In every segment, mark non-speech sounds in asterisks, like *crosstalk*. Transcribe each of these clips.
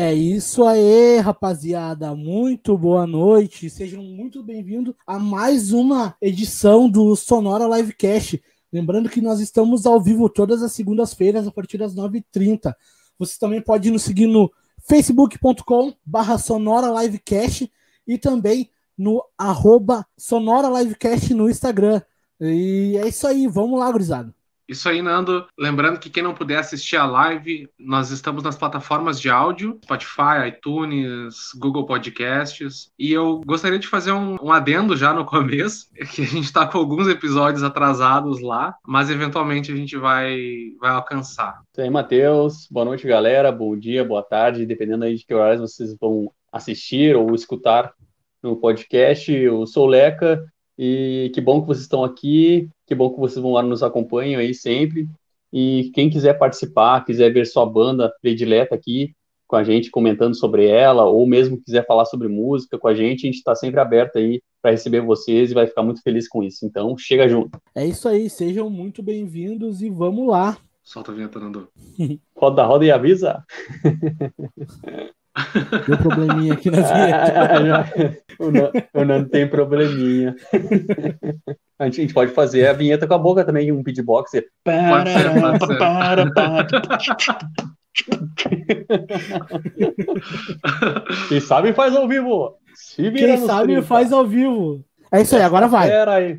É isso aí, rapaziada. Muito boa noite. Sejam muito bem-vindos a mais uma edição do Sonora Livecast. Lembrando que nós estamos ao vivo todas as segundas-feiras a partir das 9h30. Você também pode nos seguir no facebook.com barra Sonora Livecast e também no arroba Sonora Livecast no Instagram. E é isso aí, vamos lá, gurizada. Isso aí, Nando. Lembrando que quem não puder assistir a live, nós estamos nas plataformas de áudio, Spotify, iTunes, Google Podcasts. E eu gostaria de fazer um, um adendo já no *laughs* começo, que a gente está com alguns episódios atrasados lá, mas eventualmente a gente vai, vai alcançar. Isso aí, Matheus. Boa noite, galera. Bom dia, boa tarde, dependendo aí de que horários vocês vão assistir ou escutar no podcast. Eu sou o Leca e que bom que vocês estão aqui, que bom que vocês vão lá nos acompanham aí sempre. E quem quiser participar, quiser ver sua banda predileta aqui com a gente, comentando sobre ela, ou mesmo quiser falar sobre música com a gente, a gente está sempre aberto aí para receber vocês e vai ficar muito feliz com isso. Então, chega junto. É isso aí, sejam muito bem-vindos e vamos lá. Solta a vinheta, Nando. *laughs* roda, roda e avisa. *laughs* Deu probleminha aqui na *laughs* vinheta. o, não, o tem probleminha. A gente, a gente, pode fazer a vinheta com a boca também, um beatbox. Pode ser, pode ser. Para, para, Quem sabe faz ao vivo. Quem sabe 30. faz ao vivo. É isso aí, agora vai. Pera aí.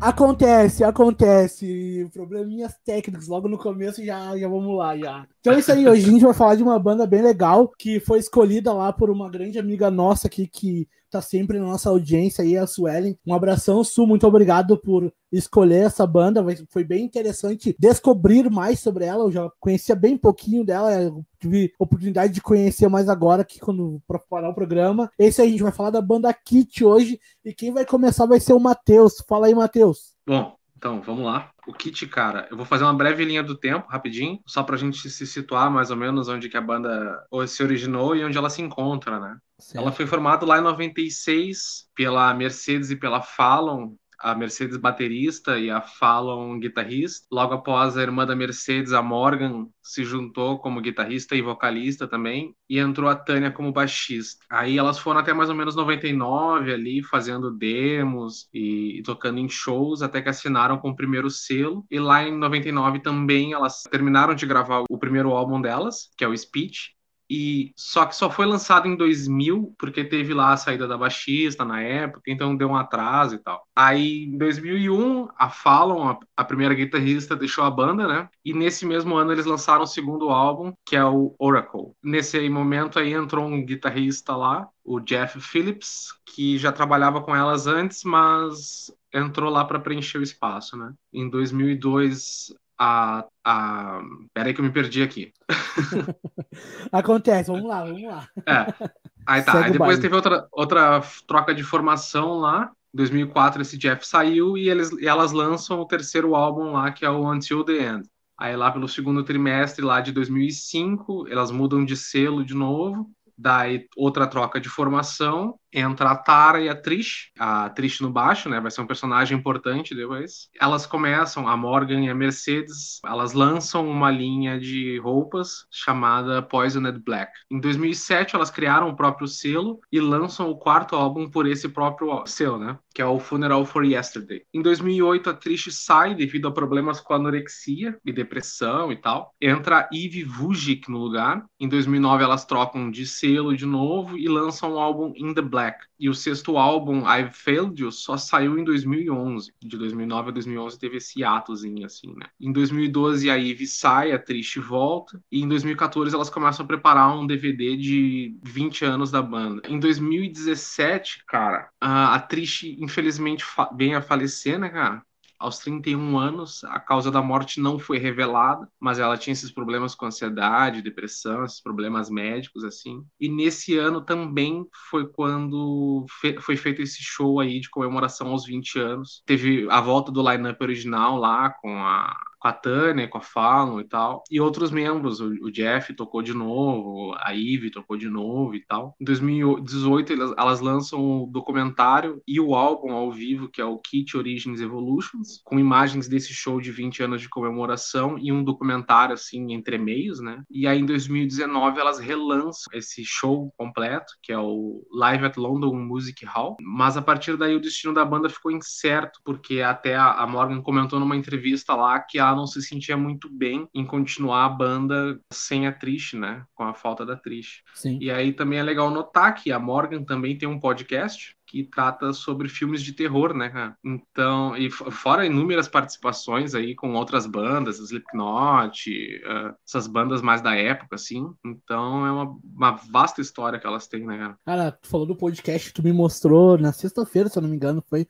Acontece, acontece. Probleminhas técnicos logo no começo já, já vamos lá já. Então é isso aí, hoje a gente vai falar de uma banda bem legal que foi escolhida lá por uma grande amiga nossa aqui que tá sempre na nossa audiência aí, a Suelen. Um abração, Su, muito obrigado por escolher essa banda. Foi bem interessante descobrir mais sobre ela. Eu já conhecia bem pouquinho dela, tive oportunidade de conhecer mais agora aqui quando preparar o programa. Esse aí a gente vai falar da banda Kit hoje e quem vai começar vai ser o Matheus. Fala aí, Matheus. Bom, então, vamos lá. O kit, cara, eu vou fazer uma breve linha do tempo, rapidinho, só pra gente se situar mais ou menos onde que a banda se originou e onde ela se encontra, né? Certo. Ela foi formada lá em 96 pela Mercedes e pela Fallon, a Mercedes baterista e a Fallon guitarrista. Logo após a irmã da Mercedes, a Morgan, se juntou como guitarrista e vocalista também, e entrou a Tânia como baixista. Aí elas foram até mais ou menos 99 ali, fazendo demos e, e tocando em shows, até que assinaram com o primeiro selo. E lá em 99 também elas terminaram de gravar o primeiro álbum delas, que é o Speech, e só que só foi lançado em 2000 porque teve lá a saída da baixista na época, então deu um atraso e tal. Aí em 2001 a Fallon, a, primeira guitarrista, deixou a banda, né? E nesse mesmo ano eles lançaram o segundo álbum, que é o Oracle. Nesse momento aí entrou um guitarrista lá, o Jeff Phillips, que já trabalhava com elas antes, mas entrou lá para preencher o espaço, né? Em 2002 a, a... Peraí que eu me perdi aqui. *laughs* Acontece, vamos lá, vamos lá. É. Aí tá, aí depois teve outra, outra troca de formação lá. Em 2004 esse Jeff saiu e, eles, e elas lançam o terceiro álbum lá, que é o Until the End. Aí lá pelo segundo trimestre lá de 2005, elas mudam de selo de novo daí outra troca de formação, entra a Tara e a Trish, a Trish no baixo, né, vai ser um personagem importante depois. Elas começam, a Morgan e a Mercedes, elas lançam uma linha de roupas chamada Poisoned Black. Em 2007 elas criaram o próprio selo e lançam o quarto álbum por esse próprio selo, né, que é o Funeral for Yesterday. Em 2008 a Trish sai devido a problemas com anorexia e depressão e tal. Entra Eve Vujic no lugar. Em 2009 elas trocam de selo de novo e lançam um álbum In the Black. E o sexto álbum, I've Failed You, só saiu em 2011. De 2009 a 2011 teve esse atozinho, assim, né? Em 2012 a Eve sai, a Trish volta. E em 2014 elas começam a preparar um DVD de 20 anos da banda. Em 2017, cara, a Trish infelizmente vem a falecer, né, cara? Aos 31 anos. A causa da morte não foi revelada, mas ela tinha esses problemas com ansiedade, depressão, esses problemas médicos, assim. E nesse ano também foi quando fe foi feito esse show aí de comemoração aos 20 anos. Teve a volta do line-up original lá, com a com a Tânia, com a Fallon e tal. E outros membros, o, o Jeff tocou de novo, a Eve tocou de novo e tal. Em 2018 elas, elas lançam o documentário e o álbum ao vivo, que é o Kit Origins Evolutions, com imagens desse show de 20 anos de comemoração e um documentário assim entre meios, né? E aí em 2019 elas relançam esse show completo, que é o Live at London Music Hall, mas a partir daí o destino da banda ficou incerto, porque até a Morgan comentou numa entrevista lá que ela não se sentia muito bem em continuar a banda sem a Trish, né? Com a falta da Trish. Sim. E aí também é legal notar que a Morgan também tem um podcast que trata sobre filmes de terror, né, cara? Então, e fora inúmeras participações aí com outras bandas, Slipknot, uh, essas bandas mais da época, assim. Então, é uma, uma vasta história que elas têm, né, cara? Cara, tu falou do podcast, tu me mostrou na sexta-feira, se eu não me engano, foi.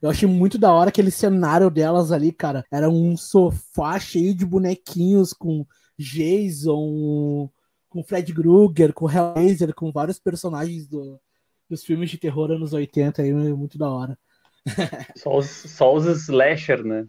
Eu achei muito da hora aquele cenário delas ali, cara. Era um sofá cheio de bonequinhos com Jason, com Fred Krueger, com Hellraiser, com vários personagens do, dos filmes de terror anos 80 aí, muito da hora. *laughs* Só os, só os slasher, né?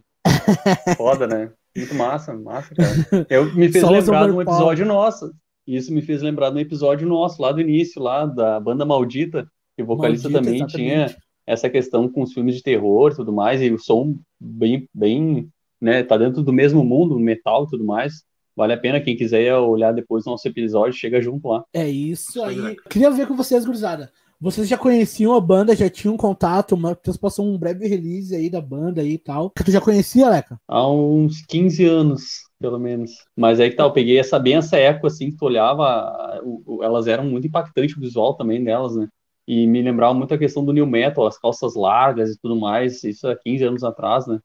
Foda, né? Muito massa, massa, cara. Eu me *laughs* fez só lembrar de um episódio nosso. Isso me fez lembrar de um episódio nosso, lá do início, lá da banda Maldita, que o vocalista Maldita, também exatamente. tinha essa questão com os filmes de terror e tudo mais, e o som bem, bem, né, tá dentro do mesmo mundo, metal e tudo mais. Vale a pena, quem quiser olhar depois do nosso episódio, chega junto lá. É isso aí. Queria ver com vocês, gurizada. Vocês já conheciam a banda, já tinham contato, o Matheus passou um breve release aí da banda e tal. Que tu já conhecia, Leca? Há uns 15 anos, pelo menos. Mas aí que tá, eu peguei essa bem essa época assim que tu olhava, elas eram muito impactantes o visual também delas, né? E me lembrava muito a questão do new metal, as calças largas e tudo mais, isso há 15 anos atrás, né?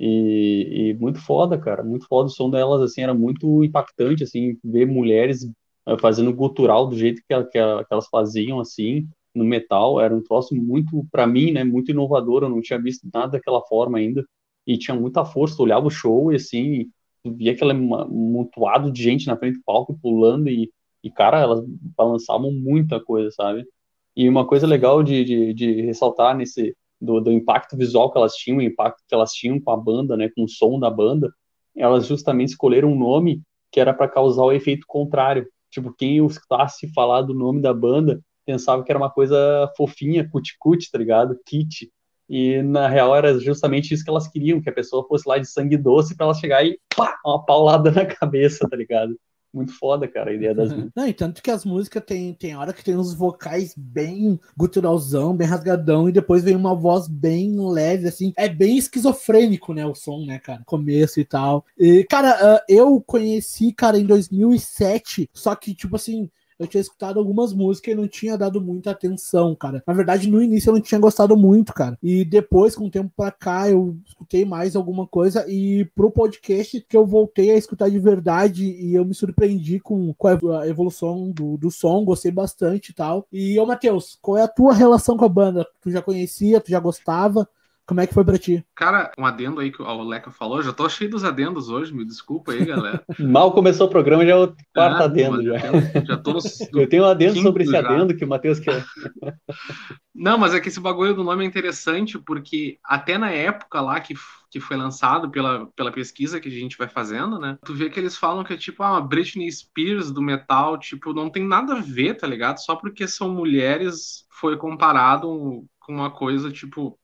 E, e muito foda, cara, muito foda o som delas, assim, era muito impactante, assim, ver mulheres eh, fazendo gutural do jeito que, que, que elas faziam, assim, no metal, era um troço muito, para mim, né, muito inovador, eu não tinha visto nada daquela forma ainda, e tinha muita força, tu olhava o show e assim, via aquele amontoado de gente na frente do palco pulando e, e cara, elas balançavam muita coisa, sabe? E uma coisa legal de, de, de ressaltar nesse, do, do, impacto visual que elas tinham, o impacto que elas tinham com a banda, né, com o som da banda, elas justamente escolheram um nome que era para causar o efeito contrário. Tipo, quem escutasse falar do nome da banda pensava que era uma coisa fofinha, cuticute, tá ligado? Kit. E na real era justamente isso que elas queriam, que a pessoa fosse lá de sangue doce para ela chegar e pá, uma paulada na cabeça, tá ligado? Muito foda, cara, a ideia das músicas. Não, e tanto que as músicas tem, tem hora que tem uns vocais bem guturalzão, bem rasgadão, e depois vem uma voz bem leve, assim. É bem esquizofrênico, né, o som, né, cara? Começo e tal. E, cara, uh, eu conheci, cara, em 2007, só que, tipo assim, eu tinha escutado algumas músicas e não tinha dado muita atenção, cara. Na verdade, no início eu não tinha gostado muito, cara. E depois, com o tempo pra cá, eu escutei mais alguma coisa e pro podcast que eu voltei a escutar de verdade e eu me surpreendi com, com a evolução do, do som, gostei bastante e tal. E, ô Matheus, qual é a tua relação com a banda? Tu já conhecia, tu já gostava? Como é que foi pra ti? Cara, um adendo aí que o Leca falou, já tô cheio dos adendos hoje, me desculpa aí, galera. *laughs* Mal começou o programa, já é o quarto ah, adendo já. já tô *laughs* Eu tenho um adendo sobre esse já. adendo que o Matheus quer. Não, mas é que esse bagulho do nome é interessante, porque até na época lá que, que foi lançado pela, pela pesquisa que a gente vai fazendo, né? Tu vê que eles falam que é tipo a Britney Spears do metal, tipo, não tem nada a ver, tá ligado? Só porque são mulheres foi comparado com uma coisa, tipo,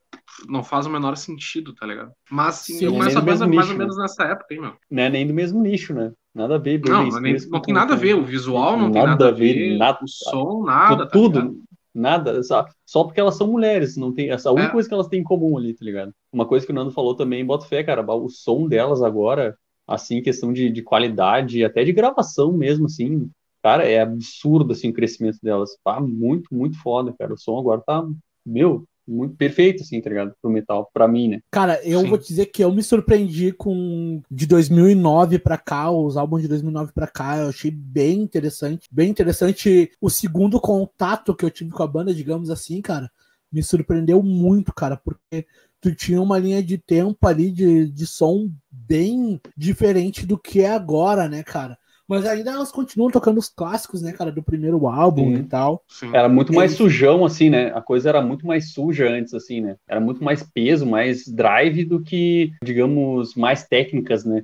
não faz o menor sentido, tá ligado? Mas sim, sim eu conheço a banda mais ou menos né? nessa época, hein, meu. Não é nem do mesmo nicho, né? Nada a ver. Não, não, nem, não tem nada a ver. O visual não nada tem nada a ver. Nada, o som, nada. Tudo. Tá nada. Só, só porque elas são mulheres. Não tem, essa única é. coisa que elas têm em comum ali, tá ligado? Uma coisa que o Nando falou também, bota fé, cara. O som delas agora, assim, questão de, de qualidade, até de gravação mesmo, assim. Cara, é absurdo, assim, o crescimento delas. Tá muito, muito foda, cara. O som agora tá, meu, muito perfeito, assim, tá ligado? Pro metal, pra mim, né? Cara, eu Sim. vou te dizer que eu me surpreendi com de 2009 pra cá, os álbuns de 2009 pra cá, eu achei bem interessante. Bem interessante o segundo contato que eu tive com a banda, digamos assim, cara. Me surpreendeu muito, cara, porque tu tinha uma linha de tempo ali de, de som bem diferente do que é agora, né, cara? Mas ainda elas continuam tocando os clássicos, né, cara, do primeiro álbum Sim. e tal. Sim. Era muito mais sujão, assim, né? A coisa era muito mais suja antes, assim, né? Era muito mais peso, mais drive do que, digamos, mais técnicas, né?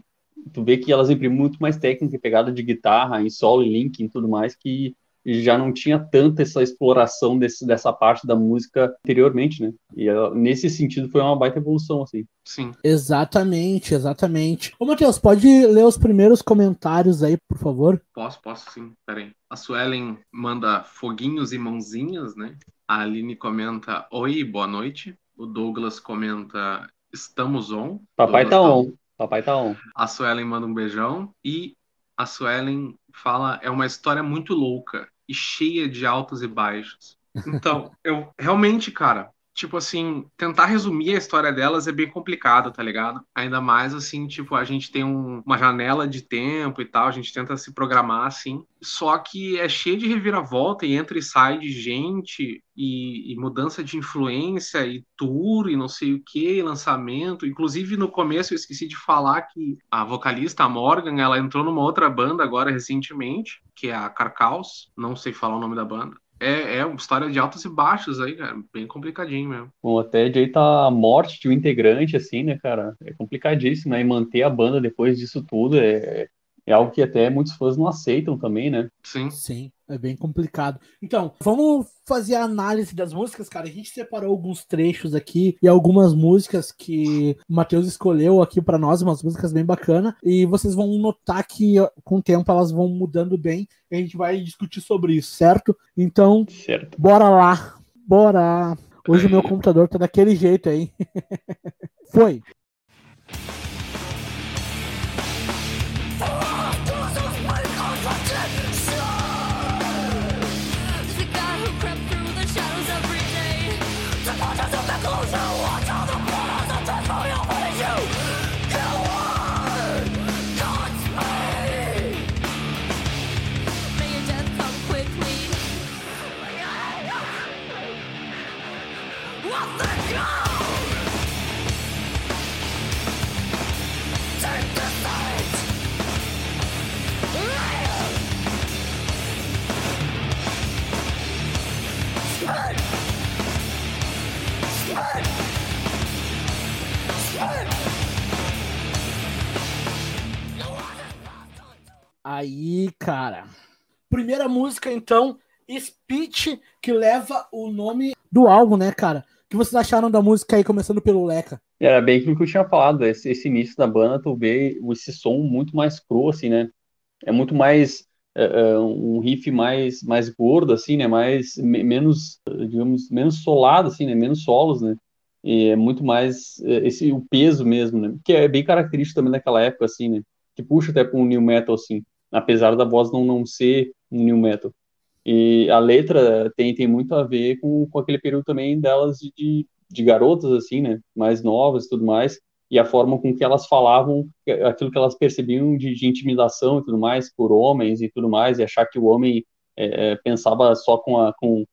tu vê que elas imprimem muito mais técnica e pegada de guitarra, em solo, em link e tudo mais, que já não tinha tanta essa exploração desse, dessa parte da música anteriormente, né? E ela, nesse sentido foi uma baita evolução, assim. Sim. Exatamente, exatamente. Ô, Matheus, pode ler os primeiros comentários aí, por favor? Posso, posso sim. Peraí. A Suelen manda foguinhos e mãozinhas, né? A Aline comenta: Oi, boa noite. O Douglas comenta: Estamos on. Papai Douglas tá, tá on. Papai tá on. A Suelen manda um beijão. E a Suelen fala: É uma história muito louca e cheia de altos e baixos. Então, eu realmente, cara, tipo assim, tentar resumir a história delas é bem complicado, tá ligado? Ainda mais assim, tipo, a gente tem um, uma janela de tempo e tal, a gente tenta se programar assim. Só que é cheio de reviravolta e entra e sai de gente e, e mudança de influência e tour e não sei o que, lançamento. Inclusive no começo eu esqueci de falar que a vocalista a Morgan, ela entrou numa outra banda agora recentemente, que é a Carcaus, não sei falar o nome da banda. É, é uma história de altos e baixos aí, cara. Bem complicadinho mesmo. Bom, até aí tá a morte de um integrante, assim, né, cara? É complicadíssimo, né? E manter a banda depois disso tudo é, é algo que até muitos fãs não aceitam também, né? Sim. Sim, é bem complicado. Então, vamos fazer a análise das músicas, cara. A gente separou alguns trechos aqui e algumas músicas que o Matheus escolheu aqui para nós, umas músicas bem bacanas. E vocês vão notar que com o tempo elas vão mudando bem. E a gente vai discutir sobre isso, certo? Então, certo. bora lá. Bora. Hoje o meu computador tá daquele jeito aí. *laughs* Foi. Go to what? Aí, cara. Primeira música, então, Speech, que leva o nome do álbum, né, cara? O que vocês acharam da música aí, começando pelo Leca? Era bem aquilo que eu tinha falado, esse, esse início da banda, tu vê esse som muito mais cru, assim, né? É muito mais uh, um riff mais mais gordo assim, né? Mais menos, digamos, menos solado assim, né? Menos solos, né? E é muito mais uh, esse o peso mesmo, né? Que é bem característico também daquela época assim, né? Que puxa até para um new metal assim, apesar da voz não não ser um new metal. E a letra tem, tem muito a ver com, com aquele período também delas de, de garotas, assim, né? Mais novas e tudo mais e a forma com que elas falavam aquilo que elas percebiam de, de intimidação e tudo mais por homens e tudo mais, e achar que o homem é, é pensava só com, a, com,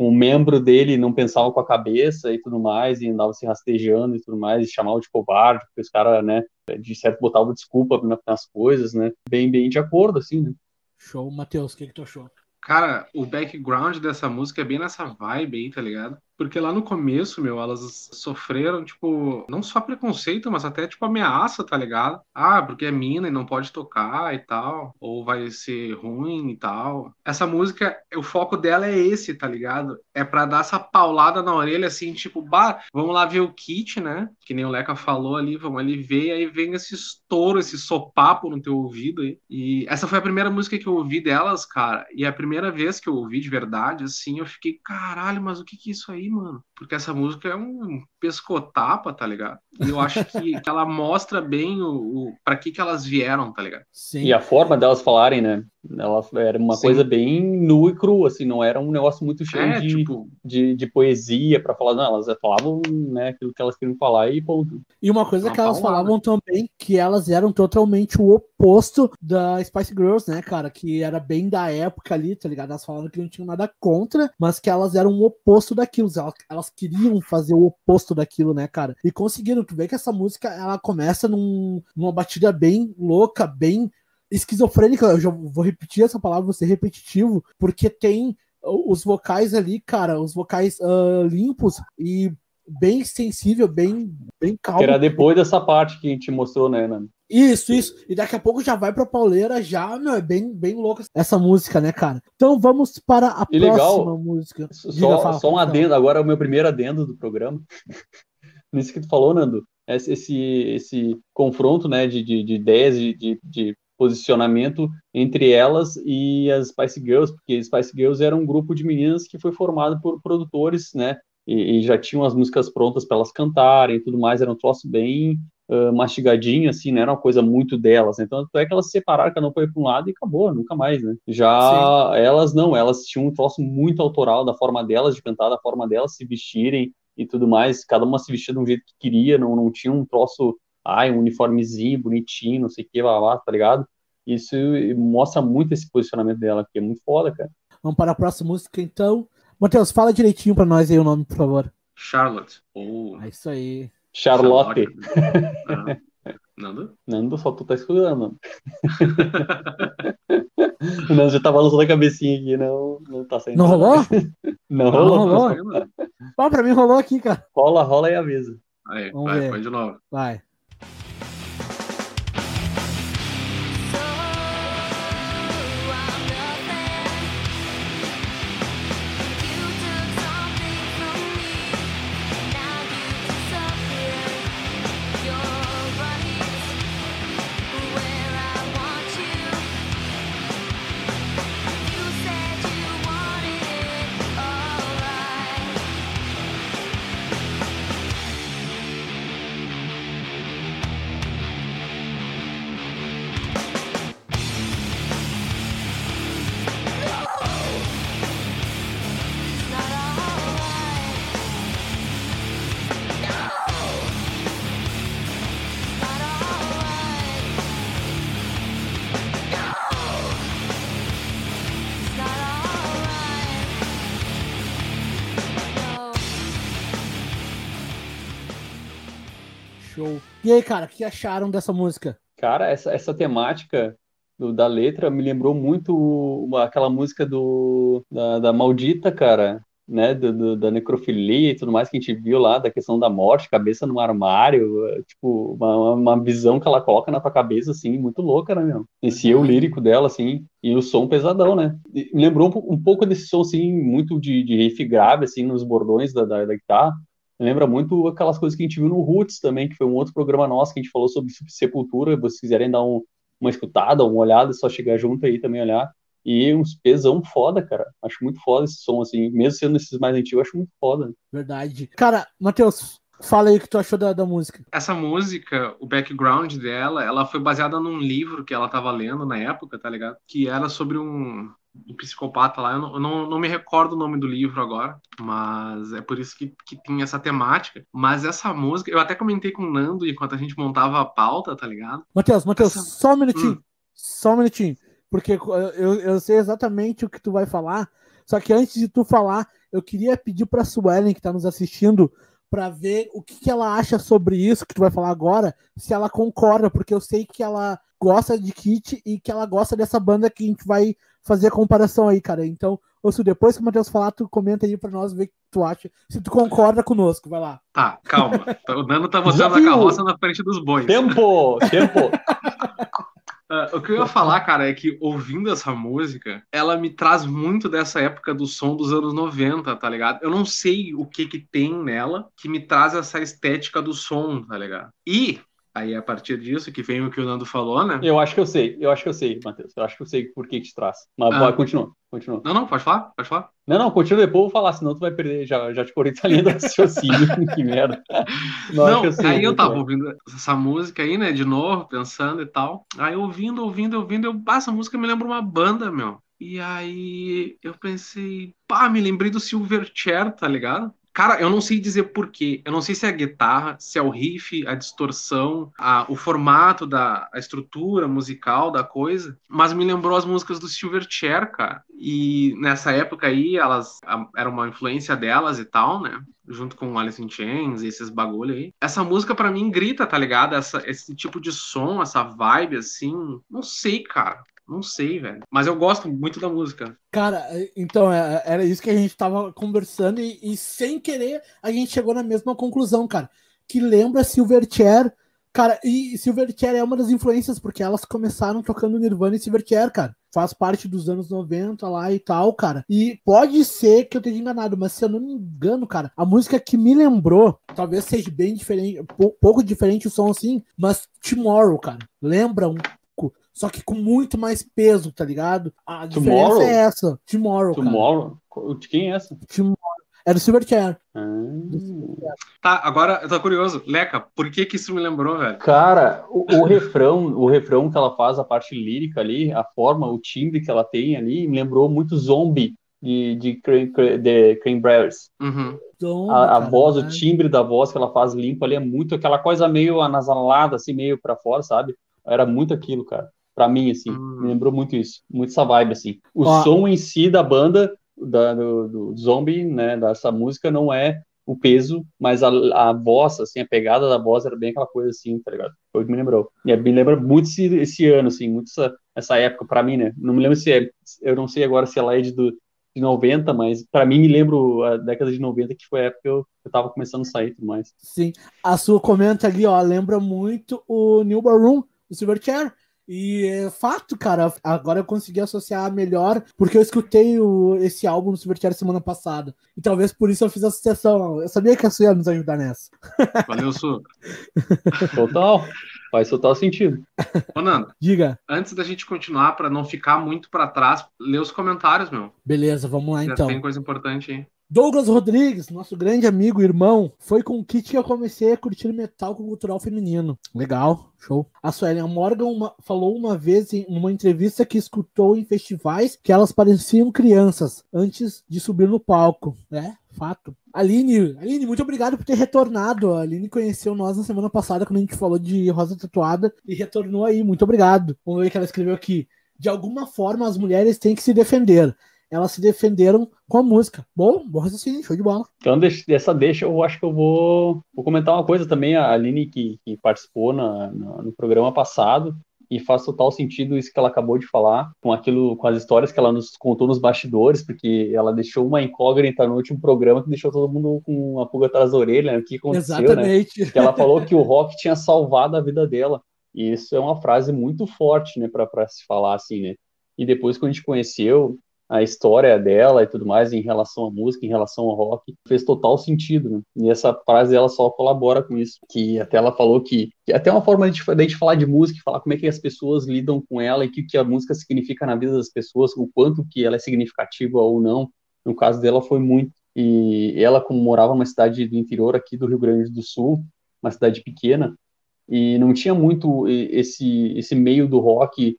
com o membro dele, não pensava com a cabeça e tudo mais, e andava se rastejando e tudo mais, e chamava de covarde, porque os caras, né, de certo botavam desculpa nas coisas, né, bem, bem de acordo, assim, né. Show, Matheus, o que, que tu achou? Cara, o background dessa música é bem nessa vibe aí, tá ligado? Porque lá no começo, meu, elas sofreram, tipo, não só preconceito, mas até, tipo, ameaça, tá ligado? Ah, porque é mina e não pode tocar e tal, ou vai ser ruim e tal. Essa música, o foco dela é esse, tá ligado? É pra dar essa paulada na orelha, assim, tipo, bah, vamos lá ver o kit, né? Que nem o Leca falou ali, vamos ali ver, e aí vem esse estouro, esse sopapo no teu ouvido aí. E essa foi a primeira música que eu ouvi delas, cara, e a primeira vez que eu ouvi de verdade, assim, eu fiquei, caralho, mas o que que é isso aí, mano. Porque essa música é um pescotapa, tá ligado? E eu acho que, que ela mostra bem o, o para que que elas vieram, tá ligado? Sim. E a forma delas falarem, né? Ela era uma Sim. coisa bem nua e crua, assim, não era um negócio muito cheio é, de, tipo... de, de, poesia para falar, não, elas falavam né, aquilo que elas queriam falar e ponto. E uma coisa uma que elas palavra. falavam também, que elas eram totalmente o oposto da Spice Girls, né, cara, que era bem da época ali, tá ligado? Elas falavam que não tinham nada contra, mas que elas eram o oposto daquilo, elas, elas queriam fazer o oposto daquilo, né, cara? E conseguiram, tu vê que essa música, ela começa num, numa batida bem louca, bem esquizofrênica, eu já vou repetir essa palavra, vou ser repetitivo, porque tem os vocais ali, cara, os vocais uh, limpos e bem sensível, bem, bem calmo. Era depois dessa parte que a gente mostrou, né, Nando? Isso, isso. E daqui a pouco já vai pra pauleira, já, meu, é bem, bem louca essa música, né, cara? Então vamos para a e próxima legal, música. Só, Diga, fala, só um adendo, agora é o meu primeiro adendo do programa. *laughs* Nisso que tu falou, Nando, esse, esse confronto, né, de, de, de ideias, de, de, de posicionamento entre elas e as Spice Girls, porque Spice Girls era um grupo de meninas que foi formado por produtores, né, e, e já tinham as músicas prontas para elas cantarem e tudo mais, era um troço bem uh, mastigadinho, assim, não era uma coisa muito delas. Então, é que elas se separaram, cada um foi para um lado e acabou, nunca mais, né? Já Sim. elas não, elas tinham um troço muito autoral da forma delas de cantar, da forma delas se vestirem e tudo mais. Cada uma se vestia de um jeito que queria, não, não tinha um troço, ai, um uniformezinho bonitinho, não sei o que, lá, lá, tá ligado? Isso mostra muito esse posicionamento dela, que é muito foda, cara. Vamos para a próxima música, então. Matheus, fala direitinho para nós aí o nome, por favor. Charlotte. Oh. É isso aí. Charlotte. Charlotte. Nando? *laughs* Nando, só tu tá escutando, mano. *laughs* o Nando já tava lançando a cabecinha aqui, não, não tá saindo. *laughs* Não rolou? Não, rolou. Não rolou. Não pra mim rolou aqui, cara. Rola, rola e avisa. Aí, Vamos vai, ver. vai de novo. Vai. E aí, cara, o que acharam dessa música? Cara, essa, essa temática do, da letra me lembrou muito aquela música do, da, da Maldita, cara, né, do, do, da necrofilia e tudo mais que a gente viu lá, da questão da morte, cabeça no armário, tipo, uma, uma visão que ela coloca na tua cabeça, assim, muito louca, né, meu? Esse eu lírico dela, assim, e o som pesadão, né? me lembrou um, um, pouco desse som, assim, muito de, de riff grave, assim, nos bordões da, da, da guitarra, lembra muito aquelas coisas que a gente viu no Roots também, que foi um outro programa nosso que a gente falou sobre Sepultura. Se vocês quiserem dar um, uma escutada, uma olhada, é só chegar junto aí também olhar. E uns pesão foda, cara. Acho muito foda esse som, assim. Mesmo sendo esses mais antigos, acho muito foda. Verdade. Cara, Matheus, fala aí o que tu achou da, da música. Essa música, o background dela, ela foi baseada num livro que ela tava lendo na época, tá ligado? Que era sobre um, um psicopata lá. Eu, não, eu não, não, me recordo o nome do livro agora, mas é por isso que, que tem essa temática. Mas essa música, eu até comentei com o Nando enquanto a gente montava a pauta, tá ligado? Matheus, Matheus, essa... só um minutinho. Hum. Só um minutinho. Porque eu, eu sei exatamente o que tu vai falar. Só que antes de tu falar, eu queria pedir pra Suelen, que tá nos assistindo, para ver o que, que, ela acha sobre isso que tu vai falar agora, se ela concorda, porque eu sei que ela gosta de Kit e que ela gosta dessa banda que a gente vai fazer a comparação aí, cara. Então, se depois que o Matheus falar, tu comenta aí pra nós ver o que tu acha, se tu concorda conosco, vai lá. Tá, calma. O Nando tá botando a carroça na frente dos bois. Tempo, tempo. Uh, *laughs* o que eu ia falar, cara, é que ouvindo essa música, ela me traz muito dessa época do som dos anos 90, tá ligado? Eu não sei o que que tem nela que me traz essa estética do som, tá ligado? E Aí, a partir disso, que vem o que o Nando falou, né? Eu acho que eu sei, eu acho que eu sei, Matheus. Eu acho que eu sei por que te traz. Mas ah. continua, continua. Não, não, pode falar, pode falar. Não, não, continua depois, eu vou falar, senão tu vai perder. Já, já te corri tua linha do raciocínio, *laughs* que merda. Não, não eu sei, aí eu tava ouvindo essa música aí, né, de novo, pensando e tal. Aí, ouvindo, ouvindo, ouvindo, eu, ah, essa música me lembra uma banda, meu. E aí eu pensei, pá, me lembrei do Silverchair, tá ligado? Cara, eu não sei dizer porquê. Eu não sei se é a guitarra, se é o riff, a distorção, a, o formato da a estrutura musical da coisa, mas me lembrou as músicas do Silverchair, cara. E nessa época aí, elas a, era uma influência delas e tal, né? Junto com Alice in Chains e esses bagulho aí. Essa música para mim grita, tá ligado? Essa, esse tipo de som, essa vibe assim. Não sei, cara. Não sei, velho. Mas eu gosto muito da música. Cara, então, é, era isso que a gente tava conversando e, e sem querer a gente chegou na mesma conclusão, cara. Que lembra Silverchair Cara, e Silverchair é uma das influências, porque elas começaram tocando Nirvana e Silverchair, cara. Faz parte dos anos 90 lá e tal, cara. E pode ser que eu esteja enganado, mas se eu não me engano, cara, a música que me lembrou, talvez seja bem diferente, pouco diferente o som assim, mas Tomorrow, cara. Lembra um só que com muito mais peso, tá ligado? A diferença Tomorrow? é essa. Tomorrow, Tomorrow? Cara. De quem é essa? Tomorrow. É do Silverchair. Ah. Tá, agora eu tô curioso. Leca, por que que isso me lembrou, velho? Cara, o, o refrão, o refrão que ela faz, a parte lírica ali, a forma, o timbre que ela tem ali, me lembrou muito Zombie de, de, de Cranberries. Uhum. a, a voz, o timbre da voz que ela faz limpa ali é muito aquela coisa meio anasalada, assim, meio para fora, sabe? Era muito aquilo, cara. Pra mim, assim, uhum. me lembrou muito isso. Muito essa vibe, assim. O Ó. som em si da banda da, do, do zombie, né, dessa música não é o peso, mas a, a voz, assim, a pegada da voz era bem aquela coisa assim, tá ligado? Foi o que me lembrou. E me lembra muito esse, esse ano, assim, muito essa, essa época para mim, né? Não me lembro se é, eu não sei agora se ela é de, do, de 90, mas para mim me lembro a década de 90, que foi a época que eu, eu tava começando a sair e tudo mais. Sim, a sua comenta ali, ó, lembra muito o New Room, o Silverchair, e é fato, cara, agora eu consegui associar melhor, porque eu escutei o, esse álbum no Silverchair semana passada. E talvez por isso eu fiz a associação. Eu sabia que a Su ia nos ajudar nessa. *laughs* Valeu, Su. Total. Faz total sentido. Ô, Nando. Diga. Antes da gente continuar, para não ficar muito para trás, lê os comentários, meu. Beleza, vamos lá Já então. Tem coisa importante aí. Douglas Rodrigues, nosso grande amigo, irmão, foi com o kit que eu comecei a curtir metal com cultural feminino. Legal, show. A Suelen Morgan uma, falou uma vez em uma entrevista que escutou em festivais que elas pareciam crianças antes de subir no palco. É, fato. Aline, Aline, muito obrigado por ter retornado. A Aline conheceu nós na semana passada quando a gente falou de Rosa Tatuada e retornou aí. Muito obrigado. Vamos ver o que ela escreveu aqui. De alguma forma, as mulheres têm que se defender elas se defenderam com a música. Bom, bom raciocínio, show de bola. Então, dessa deixa, eu acho que eu vou, vou comentar uma coisa também. A Aline, que, que participou na, na, no programa passado, e faz total sentido isso que ela acabou de falar, com aquilo, com as histórias que ela nos contou nos bastidores, porque ela deixou uma incógnita no último programa que deixou todo mundo com uma pulga atrás da orelha, né? o que aconteceu, né? Exatamente. né? Que ela falou que o rock tinha salvado a vida dela. E isso é uma frase muito forte, né, para se falar assim, né? E depois que a gente conheceu, a história dela e tudo mais em relação à música, em relação ao rock, fez total sentido, né? E essa frase ela só colabora com isso, que até ela falou que, que até uma forma de, de, falar de música, falar como é que as pessoas lidam com ela e o que, que a música significa na vida das pessoas, o quanto que ela é significativa ou não. No caso dela foi muito. E ela, como morava numa cidade do interior aqui do Rio Grande do Sul, uma cidade pequena, e não tinha muito esse esse meio do rock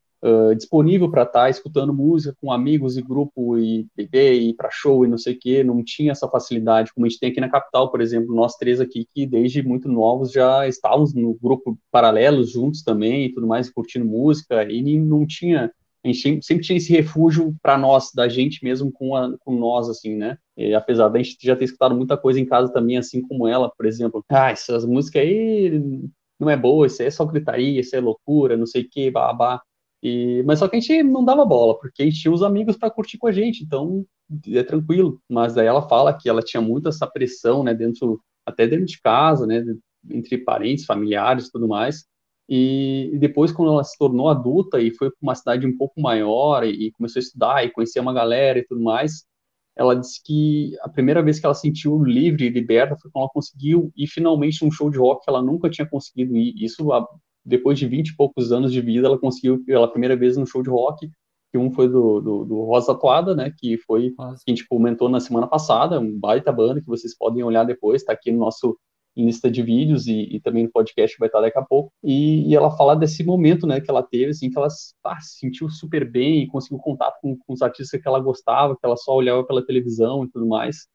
disponível para estar tá escutando música com amigos e grupo e beber e para show e não sei o que, não tinha essa facilidade como a gente tem aqui na capital, por exemplo, nós três aqui que desde muito novos já estávamos no grupo paralelos juntos também e tudo mais, curtindo música e não tinha a gente sempre tinha esse refúgio para nós, da gente mesmo com, a, com nós, assim, né? E, apesar da gente já ter escutado muita coisa em casa também, assim como ela, por exemplo. Ah, essas músicas aí não é boa, isso aí é só gritaria, isso é loucura, não sei o que, babá. E, mas só que a gente não dava bola, porque a gente tinha os amigos para curtir com a gente, então é tranquilo. Mas daí ela fala que ela tinha muito essa pressão, né, dentro, até dentro de casa, né, entre parentes, familiares e tudo mais. E, depois, quando ela se tornou adulta e foi para uma cidade um pouco maior e, e começou a estudar e conhecer uma galera e tudo mais, ela disse que a primeira vez que ela sentiu livre e liberta foi quando ela conseguiu ir finalmente num show de rock que ela nunca tinha conseguido ir. Isso depois de 20 e poucos anos de vida, ela conseguiu pela primeira vez no show de rock, que um foi do, do, do Rosa Atuada, né, que foi, Nossa. que a gente comentou na semana passada, um baita banda que vocês podem olhar depois, está aqui no nosso lista de vídeos e, e, também no podcast vai estar daqui a pouco, e, e, ela fala desse momento, né, que ela teve, assim, que ela ah, se sentiu super bem, conseguiu contato com, com os artistas que ela gostava, que ela só olhava pela televisão e tudo mais,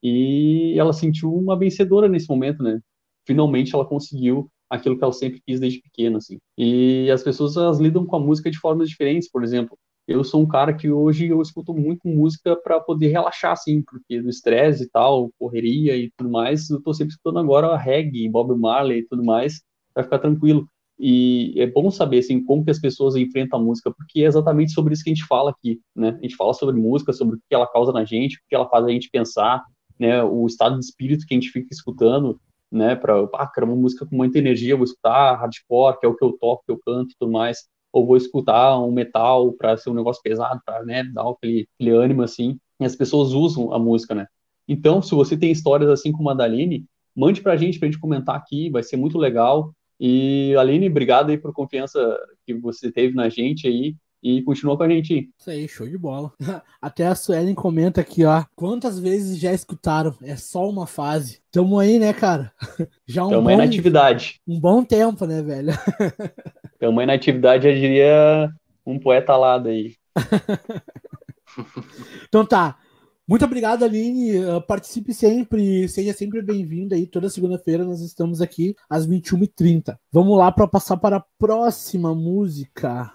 e ela sentiu uma vencedora nesse momento, né, finalmente ela conseguiu aquilo que ela sempre quis desde pequena, assim. E as pessoas elas lidam com a música de formas diferentes, por exemplo. Eu sou um cara que hoje eu escuto muito música para poder relaxar, assim, porque do estresse e tal, correria e tudo mais, eu tô sempre escutando agora reggae, Bob Marley e tudo mais, para ficar tranquilo. E é bom saber, assim, como que as pessoas enfrentam a música, porque é exatamente sobre isso que a gente fala aqui, né? A gente fala sobre música, sobre o que ela causa na gente, o que ela faz a gente pensar, né? O estado de espírito que a gente fica escutando, né, para, ah, quero uma música com muita energia, vou escutar hardcore, que é o que eu toco, que eu canto e tudo mais, ou vou escutar um metal para ser um negócio pesado, para, né, dar aquele, aquele ânimo, assim, e as pessoas usam a música, né. Então, se você tem histórias assim como a da Aline, mande pra gente, pra gente comentar aqui, vai ser muito legal, e Aline, obrigado aí por confiança que você teve na gente aí, e continua com a gente. Isso aí, show de bola. *laughs* Até a Suelen comenta aqui, ó. Quantas vezes já escutaram? É só uma fase. Tamo aí, né, cara? *laughs* Já um Tamo bom, aí na atividade. Um bom tempo, né, velho? *laughs* Tamo aí na atividade, eu diria um poeta alado aí. então tá. Muito obrigado, Aline. Uh, participe sempre, seja sempre bem-vindo aí. Toda segunda-feira nós estamos aqui às 21h30. Vamos lá para passar para a próxima música.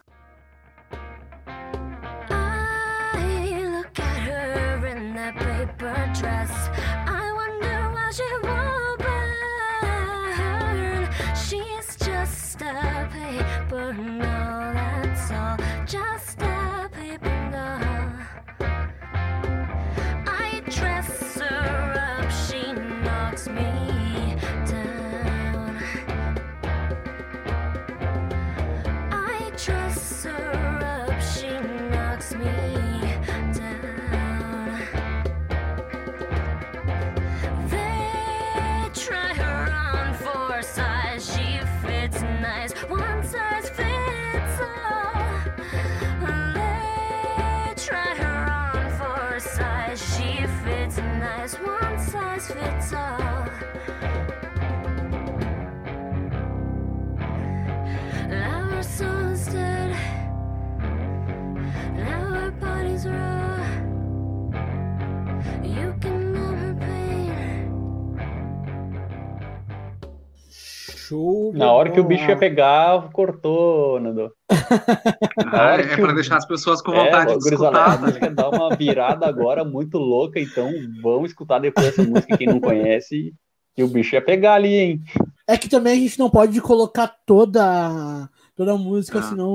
Show. Na hora que o bicho ia pegar, cortou, Nando. Ah, é para deixar as pessoas com vontade é, de escutar. A música dá uma virada agora muito louca, então vamos escutar depois essa música quem não conhece. E o bicho ia pegar ali, hein? É que também a gente não pode colocar toda toda a música, ah. senão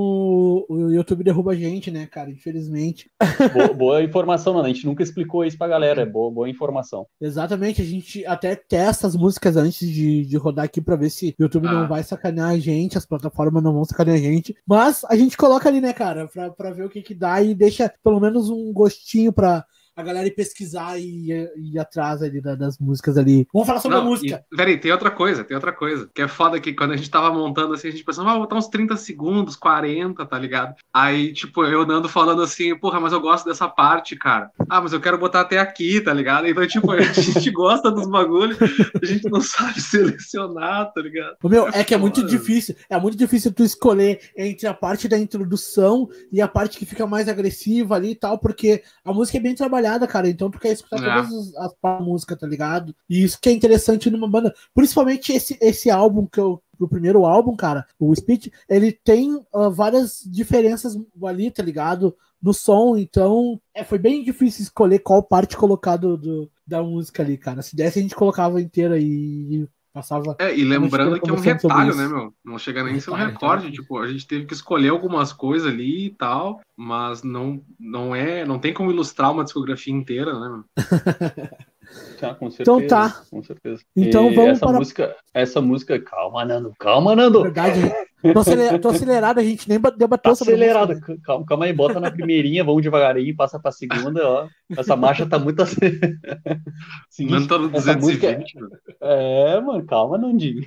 o, YouTube derruba a gente, né, cara? Infelizmente. Boa, boa, informação, mano. A gente nunca explicou isso pra galera. É boa, boa informação. Exatamente. A gente até testa as músicas antes de, de rodar aqui pra ver se o YouTube ah. não vai sacanear a gente, as plataformas não vão sacanear a gente. Mas a gente coloca ali, né, cara, pra, pra ver o que que dá e deixa pelo menos um gostinho pra a galera ir pesquisar e ir, atrás ali das músicas ali. Vamos falar sobre Não, a música. E, peraí, tem outra coisa, tem outra coisa. Que é foda que quando a gente tava montando assim, a gente pensou, ah, vou botar uns 30 segundos, 40, tá ligado? Aí, tipo, eu andando falando assim, porra, mas eu gosto dessa parte, cara. Ah, mas eu quero botar até aqui, tá ligado? Então, tipo, a *laughs* gente gosta dos bagulhos, a gente não sabe *laughs* selecionar, tá ligado? Meu, é, é que é muito difícil. É muito difícil tu escolher entre a parte da introdução e a parte que fica mais agressiva ali e tal, porque a música é bem trabalhada trabalhada, cara. Então tu quer escutar é. todas as, as músicas, tá ligado? E isso que é interessante numa banda. Principalmente esse, esse álbum que eu. O primeiro álbum, cara, o Speech, ele tem uh, várias diferenças ali, tá ligado? No som, então é, foi bem difícil escolher qual parte colocar do, do, da música ali, cara. Se desse, a gente colocava inteira e Passava. É, e lembrando que é um retalho, né, meu? Não chega nem a ser um recorde. Tipo, a gente teve que escolher algumas coisas ali e tal, mas não, não é. Não tem como ilustrar uma discografia inteira, né, meu? *laughs* Tá, com então certeza. Então tá. Com certeza. Então e vamos essa para... música, essa música, calma, Nando, calma, Nando. Verdade. *laughs* Tô, aceler... tô acelerado, a gente nem debateu tá sobre acelerado. Calma, calma aí, bota na primeirinha, vamos devagarinho, passa pra segunda, ó. Essa marcha tá muito acelerada. *laughs* Seguinte, tá no 220, música... É, mano, calma, Nandinho.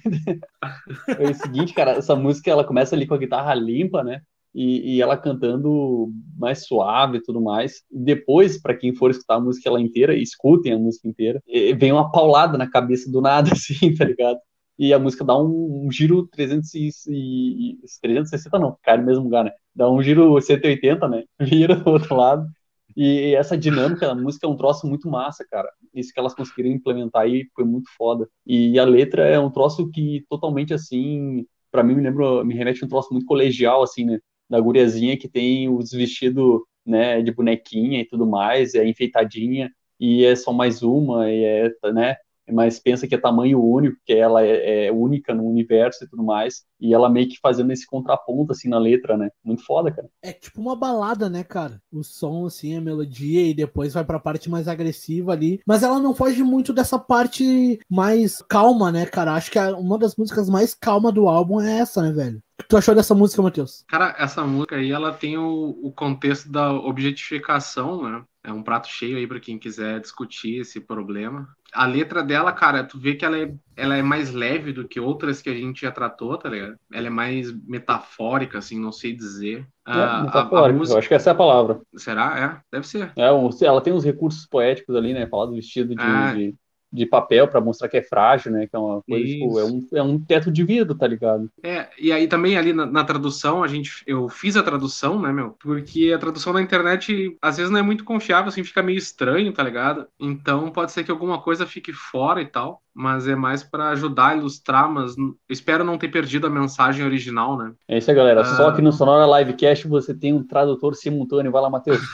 É o seguinte, cara, essa música ela começa ali com a guitarra limpa, né? e, e, ela cantando mais suave e tudo mais. E depois, para quem for escutar a música ela inteira, escutem a música inteira, vem uma paulada na cabeça do nada, *laughs* assim, tá ligado? E a música dá um, um giro 300 e, 360 não, cai no mesmo lugar, né? Dá um giro 180, né? *laughs* Vira do outro lado. E essa dinâmica da música é um troço muito massa, cara. Isso que elas conseguiram implementar aí foi muito foda. E a letra é um troço que totalmente assim, para mim me lembra, me remete a um troço muito colegial assim, né? da guriazinha que tem os vestidos né, de bonequinha e tudo mais, é enfeitadinha, e é só mais uma, e é, né, mas pensa que é tamanho único, que ela é, é, única no universo e tudo mais, e ela meio que fazendo esse contraponto, assim, na letra, né? Muito foda, cara. É tipo uma balada, né, cara? O som, assim, a melodia, e depois vai pra parte mais agressiva ali, mas ela não foge muito dessa parte mais calma, né, cara? Acho que uma das músicas mais calma do álbum é essa, né, velho? O que tu achou dessa música, Matheus? Cara, essa música aí, ela tem o, o contexto da objetificação, né? É um prato cheio aí para quem quiser discutir esse problema. A letra dela, cara, tu vê que ela é, ela é mais leve do que outras que a gente já tratou, tá ligado? Ela é mais metafórica, assim, não sei dizer. É, ah, metafórica, a, a música... eu acho que essa é a palavra. Será? É, deve ser. É, ela tem uns recursos poéticos ali, né? Falar do vestido de, ah. de de papel para mostrar que é frágil, né? Que é uma coisa, tipo, é um, é um teto de vidro, tá ligado? É, e aí também ali na, na, tradução, a gente, eu fiz a tradução, né, meu? Porque a tradução na internet, às vezes não é muito confiável, assim, fica meio estranho, tá ligado? Então pode ser que alguma coisa fique fora e tal, mas é mais para ajudar a ilustrar, mas espero não ter perdido a mensagem original, né? É isso aí, galera. Uh... Só que no Sonora Livecast você tem um tradutor simultâneo. Vai lá, Matheus. *laughs*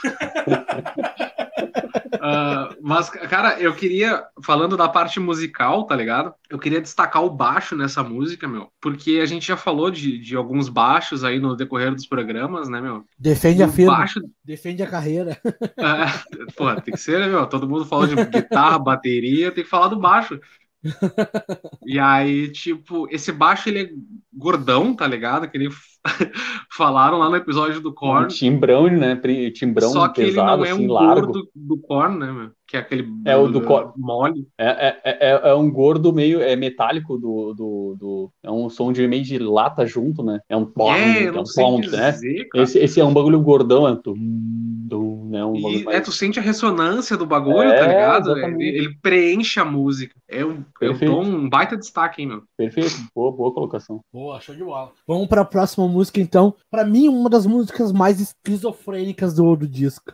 Uh, mas, cara, eu queria, falando da parte musical, tá ligado? Eu queria destacar o baixo nessa música, meu. Porque a gente já falou de, de alguns baixos aí no decorrer dos programas, né, meu? Defende a firma. Baixo... Defende a carreira. Uh, pô, tem que ser, né, meu? Todo mundo falou de guitarra, bateria, tem que falar do baixo. E aí, tipo, esse baixo ele é gordão, tá ligado? Que ele *laughs* falaram lá no episódio do Korn. Um timbrão, né? Timbrão Só que pesado, ele não é um assim, largo. gordo do Korn, né, meu? Que é aquele é o do Korn. *laughs* mole. É, é, é, é, um gordo meio é metálico do, do, do, É um som de meio de lata junto, né? É um pom, é, é um pom, né? Esse, esse é um bagulho gordão, é tum, né? Um e, mais... É, tu sente a ressonância do bagulho, tá é, ligado? Ele, ele, preenche a música. É um, eu dou um baita destaque, hein, meu? Perfeito, boa, boa colocação. Boa, show de bola. Vamos pra próxima música, então. Para mim, uma das músicas mais esquizofrênicas do, do disco.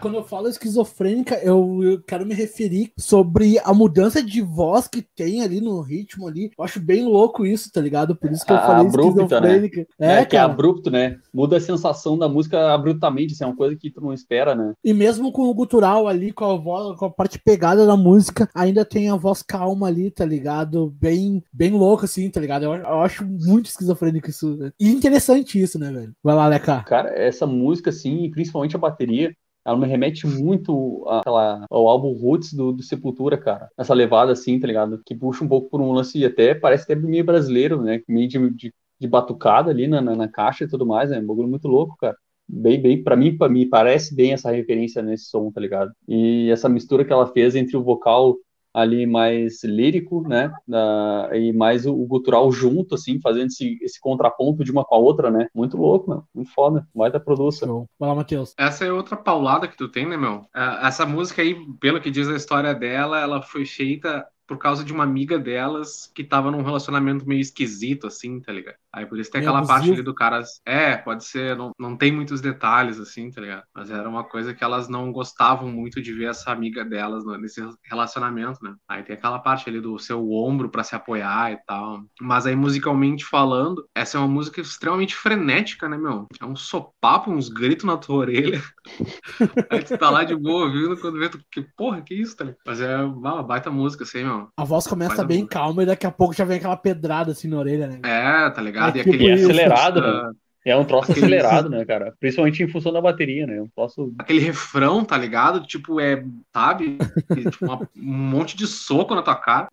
Quando eu falo esquizofrênica, eu, eu, quero me referir sobre a mudança de voz que tem ali no ritmo ali. Eu acho bem louco isso, tá ligado? Por isso que eu a, falei abrupta, esquizofrênica. Né? É, é que é abrupto, né? Muda a sensação da música abruptamente, assim, é uma coisa que tu não espera, né? E mesmo com o gutural ali, com a voz, com a parte pegada da música, ainda tem a voz calma ali, tá ligado? Bem, bem louco, assim, tá ligado? Eu, eu acho muito esquizofrênico isso. Né? E interessante isso, né, velho? Vai lá, Leca. Cara, essa música, assim, principalmente a bateria, ela me remete muito àquela, ao álbum Roots do, do, Sepultura, cara. Essa levada assim, tá ligado? Que puxa um pouco por um lance, até parece até meio brasileiro, né? Meio de, de, de batucada ali na, na, na, caixa e tudo mais, né? Um bagulho muito louco, cara. Bem, bem, pra mim, pra mim, parece bem essa referência nesse som, tá ligado? E essa mistura que ela fez entre o vocal ali mais lírico, né? Uh, e mais o, o, gutural junto, assim, fazendo esse, esse contraponto de uma com a outra, né? Muito louco, meu. Muito foda. Vai da produção. Vai lá, Matheus. Essa é outra paulada que tu tem, né, meu? Uh, essa música aí, pelo que diz a história dela, ela foi feita por causa de uma amiga delas que tava num relacionamento meio esquisito, assim, tá ligado? Aí por isso tem aquela parte ali do cara. É, pode ser, não, não tem muitos detalhes, assim, tá ligado? Mas era uma coisa que elas não gostavam muito de ver essa amiga delas nesse relacionamento, né? Aí tem aquela parte ali do seu ombro para se apoiar e tal. Mas aí, musicalmente falando, essa é uma música extremamente frenética, né, meu? É um sopapo, uns gritos na tua orelha. *laughs* aí tu tá lá de boa ouvindo quando vê tu, que porra, que isso, tá ligado? Mas é uma baita música, assim, meu. A voz começa bem música. calma e daqui a pouco já vem aquela pedrada assim na orelha, né? É, tá ligado? É, e aquele... é acelerado, né? É um troço acelerado, né, cara? Principalmente em função da bateria, né? Um troço... Aquele refrão, tá ligado? Tipo, é, sabe? *laughs* tipo, uma, um monte de soco na tua cara.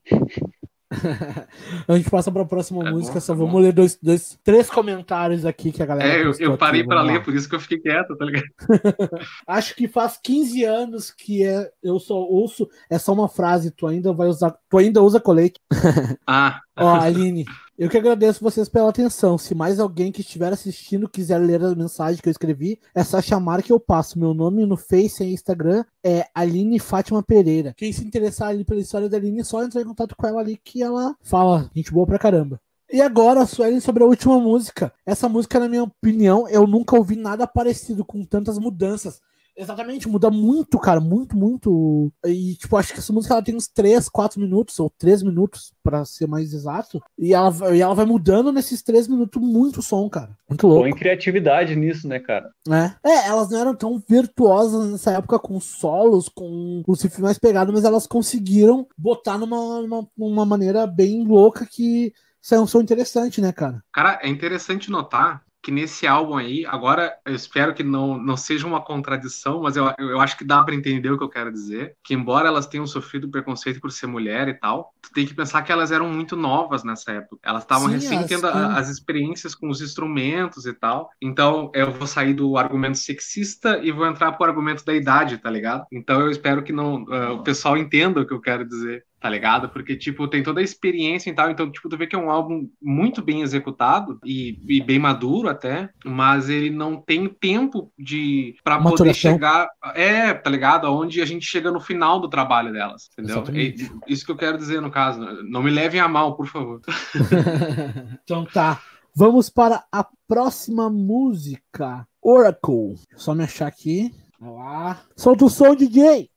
*laughs* a gente passa para a próxima é música, bom, só é vamos bom. ler dois, dois, três comentários aqui que a galera. É, eu, eu parei para ler, por isso que eu fiquei quieto, tá ligado? *laughs* Acho que faz 15 anos que é, eu só ouço, é só uma frase, tu ainda vai usar, tu ainda usa colete. Ah. Ó, Aline, *laughs* eu que agradeço vocês pela atenção. Se mais alguém que estiver assistindo quiser ler a mensagem que eu escrevi, é só chamar que eu passo. Meu nome no Face e Instagram é Aline Fátima Pereira. Quem se interessar ali pela história da Aline, é só entrar em contato com ela ali que ela fala. Gente boa pra caramba. E agora, Suelen, sobre a última música. Essa música, na minha opinião, eu nunca ouvi nada parecido com tantas mudanças. Exatamente, muda muito, cara, muito, muito. E, tipo, acho que essa música ela tem uns 3, 4 minutos, ou 3 minutos, para ser mais exato. E ela, e ela vai mudando nesses 3 minutos muito som, cara. Muito louco. Põe criatividade nisso, né, cara? É. é, elas não eram tão virtuosas nessa época com solos, com o riff mais pegado, mas elas conseguiram botar numa, numa, numa maneira bem louca que é um som interessante, né, cara? Cara, é interessante notar que nesse álbum aí, agora eu espero que não, não seja uma contradição, mas eu, eu acho que dá para entender o que eu quero dizer, que embora elas tenham sofrido preconceito por ser mulher e tal, tu tem que pensar que elas eram muito novas nessa época. Elas estavam recém tendo a, as experiências com os instrumentos e tal. Então, eu vou sair do argumento sexista e vou entrar pro argumento da idade, tá ligado? Então, eu espero que não uh, o pessoal entenda o que eu quero dizer tá ligado? Porque, tipo, tem toda a experiência e tal, então, tipo, tu vê que é um álbum muito bem executado e, e bem maduro até, mas ele não tem tempo de para poder chegar, é, tá ligado? Aonde a gente chega no final do trabalho delas, entendeu? É isso que eu quero dizer no caso, não me levem a mal, por favor. *laughs* então tá. Vamos para a próxima música. Oracle. Só me achar aqui. Olha lá. Solta o som, DJ!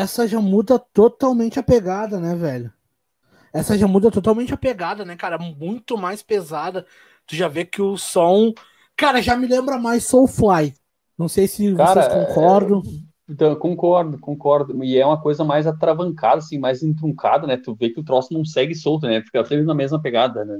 Essa já muda totalmente a pegada, né, velho? Essa já muda totalmente a pegada, né, cara? Muito mais pesada. Tu já vê que o som. Cara, já me lembra mais Soulfly. Não sei se cara, vocês concordam. É... Então, concordo, concordo. E é uma coisa mais atravancada, assim, mais entruncada, né? Tu vê que o troço não segue solto, né? Fica sempre na mesma pegada, né?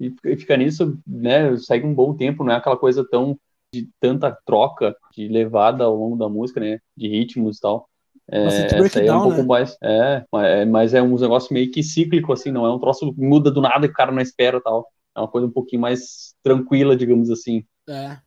E fica nisso, né? Segue um bom tempo, não é aquela coisa tão de tanta troca de levada ao longo da música, né? De ritmos e tal. É, essa aí é um pouco né? mais. É, é, mas é um negócio meio que cíclico, assim, não é um troço que muda do nada e o cara não espera e tal. É uma coisa um pouquinho mais tranquila, digamos assim. É,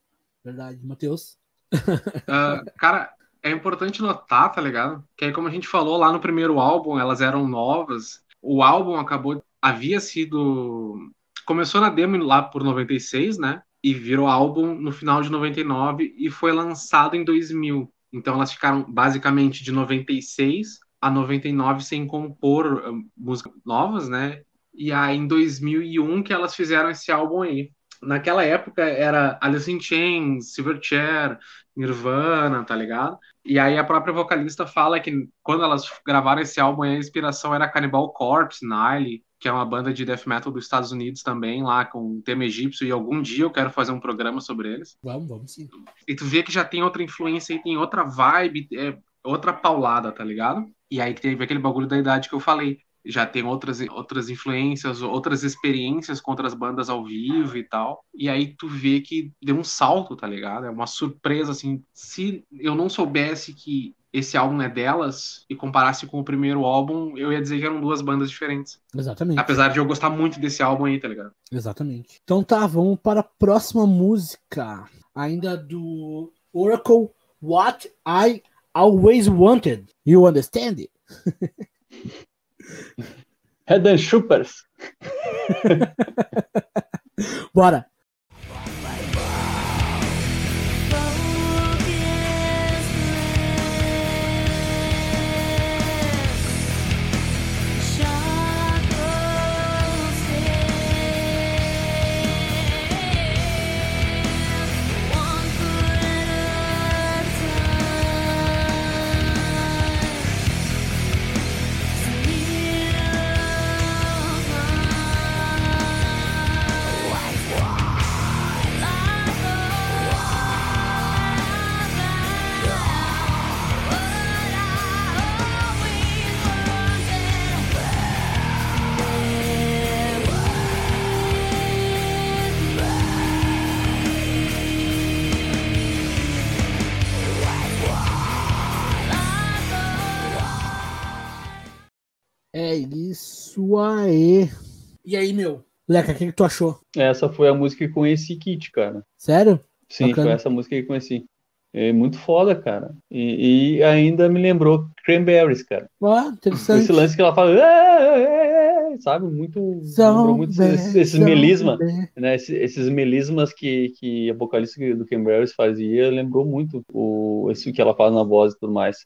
verdade. Matheus? uh, cara, é importante notar, tá ligado? Que aí, como a gente falou lá no primeiro álbum, elas eram novas. O álbum acabou. Havia sido. Começou na demo lá por 96, né? E virou álbum no final de 99 e foi lançado em 2000. Então elas ficaram basicamente de 96 a 99 sem compor uh, músicas novas, né? E aí em 2001 que elas fizeram esse álbum aí. Naquela época era Alice in Chains, Silverchair, Nirvana, tá ligado? E aí a própria vocalista fala que quando elas gravaram esse álbum a inspiração era Cannibal Corpse, Nile, que é uma banda de death metal dos Estados Unidos também, lá com tema egípcio, e algum dia eu quero fazer um programa sobre eles. Vamos, vamos sim. E tu vê que já tem outra influência e tem outra vibe, é outra paulada, tá ligado? E aí teve aquele bagulho da idade que eu falei. Já tem outras, outras influências, outras experiências com outras bandas ao vivo e tal. E aí tu vê que deu um salto, tá ligado? É uma surpresa, assim. Se eu não soubesse que esse álbum é delas e comparasse com o primeiro álbum, eu ia dizer que eram duas bandas diferentes. Exatamente. Apesar de eu gostar muito desse álbum aí, tá ligado? Exatamente. Então tá, vamos para a próxima música. Ainda do Oracle, What I Always Wanted. You understand it? Head and Shoopers. *laughs* Bora! Isso aí. E aí, meu? Leca, o que, que, tu achou? Essa foi a música que conheci Kit, cara. Sério? Sim, Bacana. foi essa música que conheci. É muito foda, cara. E, e ainda me lembrou Cranberries, cara. Ah, interessante. Esse lance que ela fala, sabe? Muito. Lembrou muito esses, esses melismas, né? Esses, esses, melismas que, que a vocalista do Cranberries fazia, lembrou muito o, esse que ela faz na voz e tudo mais.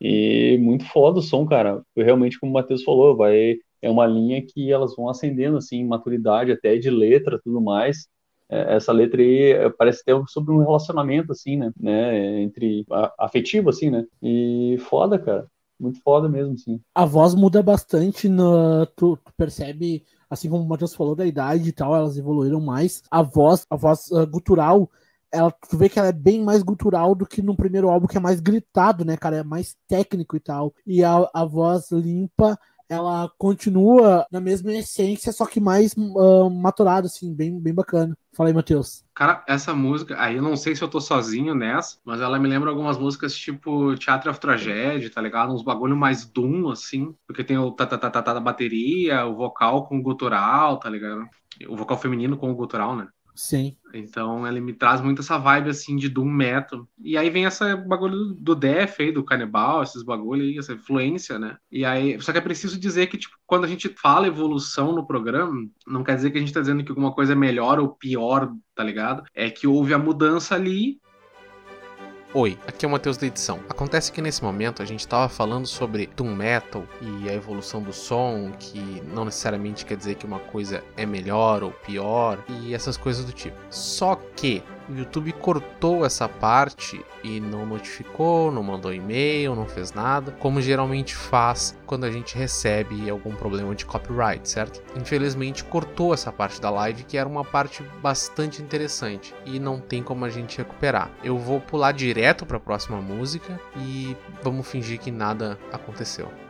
E muito foda o som, cara. Realmente, como o Matheus falou, vai é uma linha que elas vão acendendo assim, maturidade até de letra, tudo mais. É, essa letra aí é, parece ter sobre um relacionamento assim, né, né entre afetivo assim, né? E foda, cara. Muito foda mesmo, sim. A voz muda bastante, no, tu, tu percebe, assim como o Matheus falou da idade e tal, elas evoluíram mais. A voz, a voz uh, gutural ela, tu vê que ela é bem mais gutural do que no primeiro álbum, que é mais gritado, né, cara? É mais técnico e tal. E a, a voz limpa, ela continua na mesma essência, só que mais uh, maturada, assim, bem, bem bacana. Fala aí, Matheus. Cara, essa música, aí eu não sei se eu tô sozinho nessa, mas ela me lembra algumas músicas tipo Teatro of Tragedy, tá ligado? Uns bagulho mais doom, assim, porque tem o tatatata da bateria, o vocal com o gutural, tá ligado? O vocal feminino com o gutural, né? Sim. Então ele me traz muito essa vibe assim de Doom Metal. E aí vem essa bagulho do Death aí, do Canibal, esses bagulho aí, essa influência, né? E aí, só que é preciso dizer que, tipo, quando a gente fala evolução no programa, não quer dizer que a gente tá dizendo que alguma coisa é melhor ou pior, tá ligado? É que houve a mudança ali Oi, aqui é o Matheus da edição. Acontece que nesse momento a gente estava falando sobre Doom Metal e a evolução do som, que não necessariamente quer dizer que uma coisa é melhor ou pior e essas coisas do tipo. Só que o YouTube cortou essa parte e não notificou, não mandou e-mail, não fez nada, como geralmente faz quando a gente recebe algum problema de copyright, certo? Infelizmente cortou essa parte da live que era uma parte bastante interessante e não tem como a gente recuperar. Eu vou pular direto para a próxima música e vamos fingir que nada aconteceu.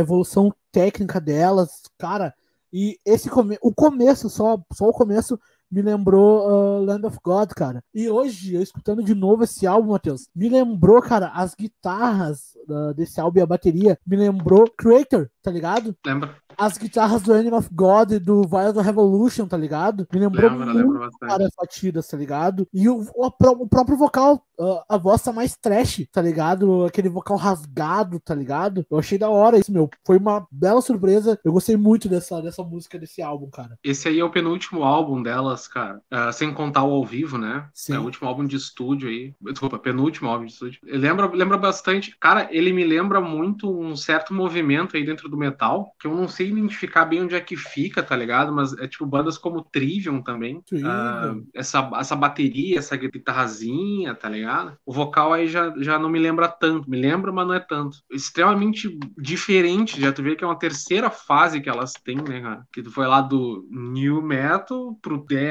Evolução técnica delas, cara. E esse come o começo, só, só o começo, me lembrou uh, Land of God, cara. E hoje, eu escutando de novo esse álbum, Matheus, me lembrou, cara, as guitarras uh, desse álbum e a bateria, me lembrou Creator, tá ligado? Lembra as guitarras do Animal of God e do Violent Revolution, tá ligado? Me lembrou lembra, muito várias batidas, tá ligado? E o, o, o próprio vocal, a, a voz tá mais trash, tá ligado? Aquele vocal rasgado, tá ligado? Eu achei da hora isso, meu. Foi uma bela surpresa. Eu gostei muito dessa, dessa música, desse álbum, cara. Esse aí é o penúltimo álbum delas, cara. Uh, sem contar o ao vivo, né? Sim. É o último álbum de estúdio aí. Desculpa, penúltimo álbum de estúdio. Lembra, lembra bastante. Cara, ele me lembra muito um certo movimento aí dentro do metal, que eu não sei identificar bem onde é que fica, tá ligado? Mas é tipo bandas como Trivium também. Uh, essa, essa bateria, essa guitarrazinha, tá ligado? O vocal aí já, já não me lembra tanto. Me lembra, mas não é tanto. Extremamente diferente. Já tu vê que é uma terceira fase que elas têm, né, cara? Que tu foi lá do New Metal pro Death,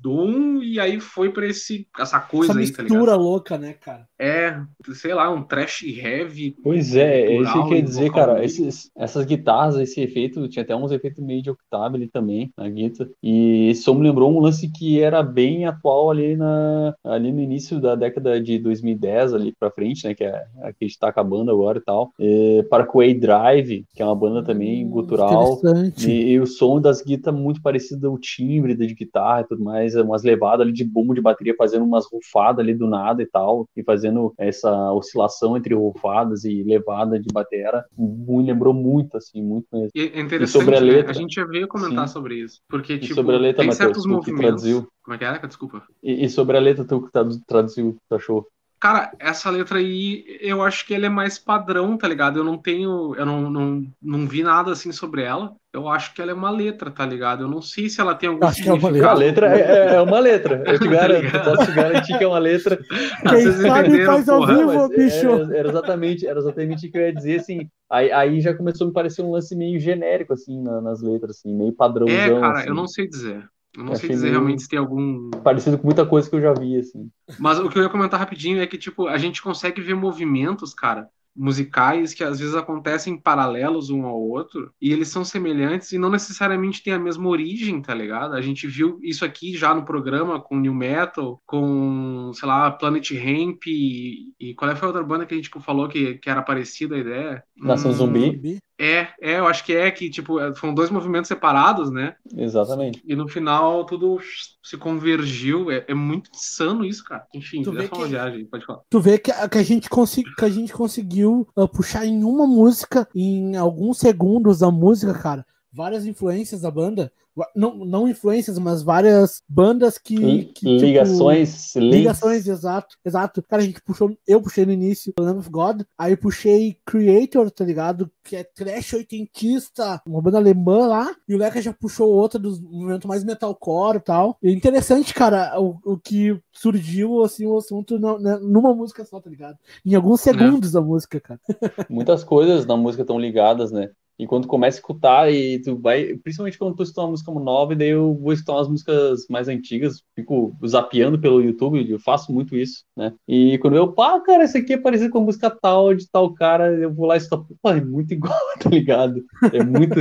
Doom, e aí foi pra esse, essa coisa essa aí, tá ligado? mistura louca, né, cara? É, sei lá, um trash heavy. Pois é, é isso que quer dizer, cara. Esses, essas guitarras, esse efeito, tinha até uns efeitos meio de octave ali também, na guitarra. E esse som me lembrou um lance que era bem atual ali, na, ali no início da década de 2010, ali pra frente, né? Que é a que a gente tá acabando agora e tal. É, Parkway Drive, que é uma banda também hum, gutural. E, e, o som das guitarras muito parecido ao timbre de guitarra e tudo mais, umas levadas ali de bumbo de bateria, fazendo umas rufadas ali do nada e tal, e fazendo essa oscilação entre rufadas e levada de batera, me lembrou muito, assim, muito mesmo. E é interessante, e sobre a, letra, né? a gente já veio comentar sim. sobre isso, porque, tipo, sobre a letra, tem Mateus, certos movimentos... Traduziu. Como é que era? Desculpa. E, e, sobre a letra, tu que traduziu, tu achou? Cara, essa letra aí, eu acho que ela é mais padrão, tá ligado? Eu não tenho, eu não, não, não vi nada assim sobre ela. Eu acho que ela é uma letra, tá ligado? Eu não sei se ela tem algum acho significado. Que é uma letra. A letra é, é uma letra. Eu te *laughs* garanto, tá posso te garantir que é uma letra. Quem sabe faz ao vivo, bicho. Era, era, exatamente, era exatamente o que eu ia dizer, assim. Aí, aí já começou a me parecer um lance meio genérico, assim, na, nas letras, assim, meio padrãozão. É, cara, assim. eu não sei dizer. Eu não sei dizer realmente se tem algum. Parecido com muita coisa que eu já vi, assim. Mas o que eu ia comentar rapidinho é que, tipo, a gente consegue ver movimentos, cara, musicais que às vezes acontecem paralelos um ao outro e eles são semelhantes e não necessariamente têm a mesma origem, tá ligado? A gente viu isso aqui já no programa com New Metal, com, sei lá, Planet Ramp e, e qual é foi a outra banda que a gente tipo, falou que, que era parecida a ideia? Nação hum, Zumbi. É, é, eu acho que é que, tipo, é, foram dois movimentos separados, né? Exatamente. E no final tudo se convergiu. É, é muito insano isso, cara. Enfim, tu vê que, uma viagem, pode falar. Tu vê que, que, a, gente que a gente conseguiu uh, puxar em uma música, em alguns segundos da música, cara, várias influências da banda não, não influências, mas várias bandas que. que ligações. Tipo, ligações, exato. Exato. Cara, a gente puxou. Eu puxei no início Lamb of God, aí puxei Creator, tá ligado? Que é trash oitentista, uma banda alemã lá, e o Leca já puxou outra dos movimentos mais metalcore e tal. E interessante, cara, o, o que surgiu, assim, o assunto né, numa música só, tá ligado? Em alguns é. segundos é. da música, cara. Muitas coisas na música estão ligadas, né? E quando começa a escutar, e tu vai, principalmente quando tu escuta uma música nova, e daí eu vou escutar umas músicas mais antigas, fico zapeando pelo YouTube, eu faço muito isso, né? E quando eu, pá, cara, esse aqui é parecido com a música tal, de tal cara, eu vou lá e escuto, pô, é muito igual, *laughs* tá ligado? É muito.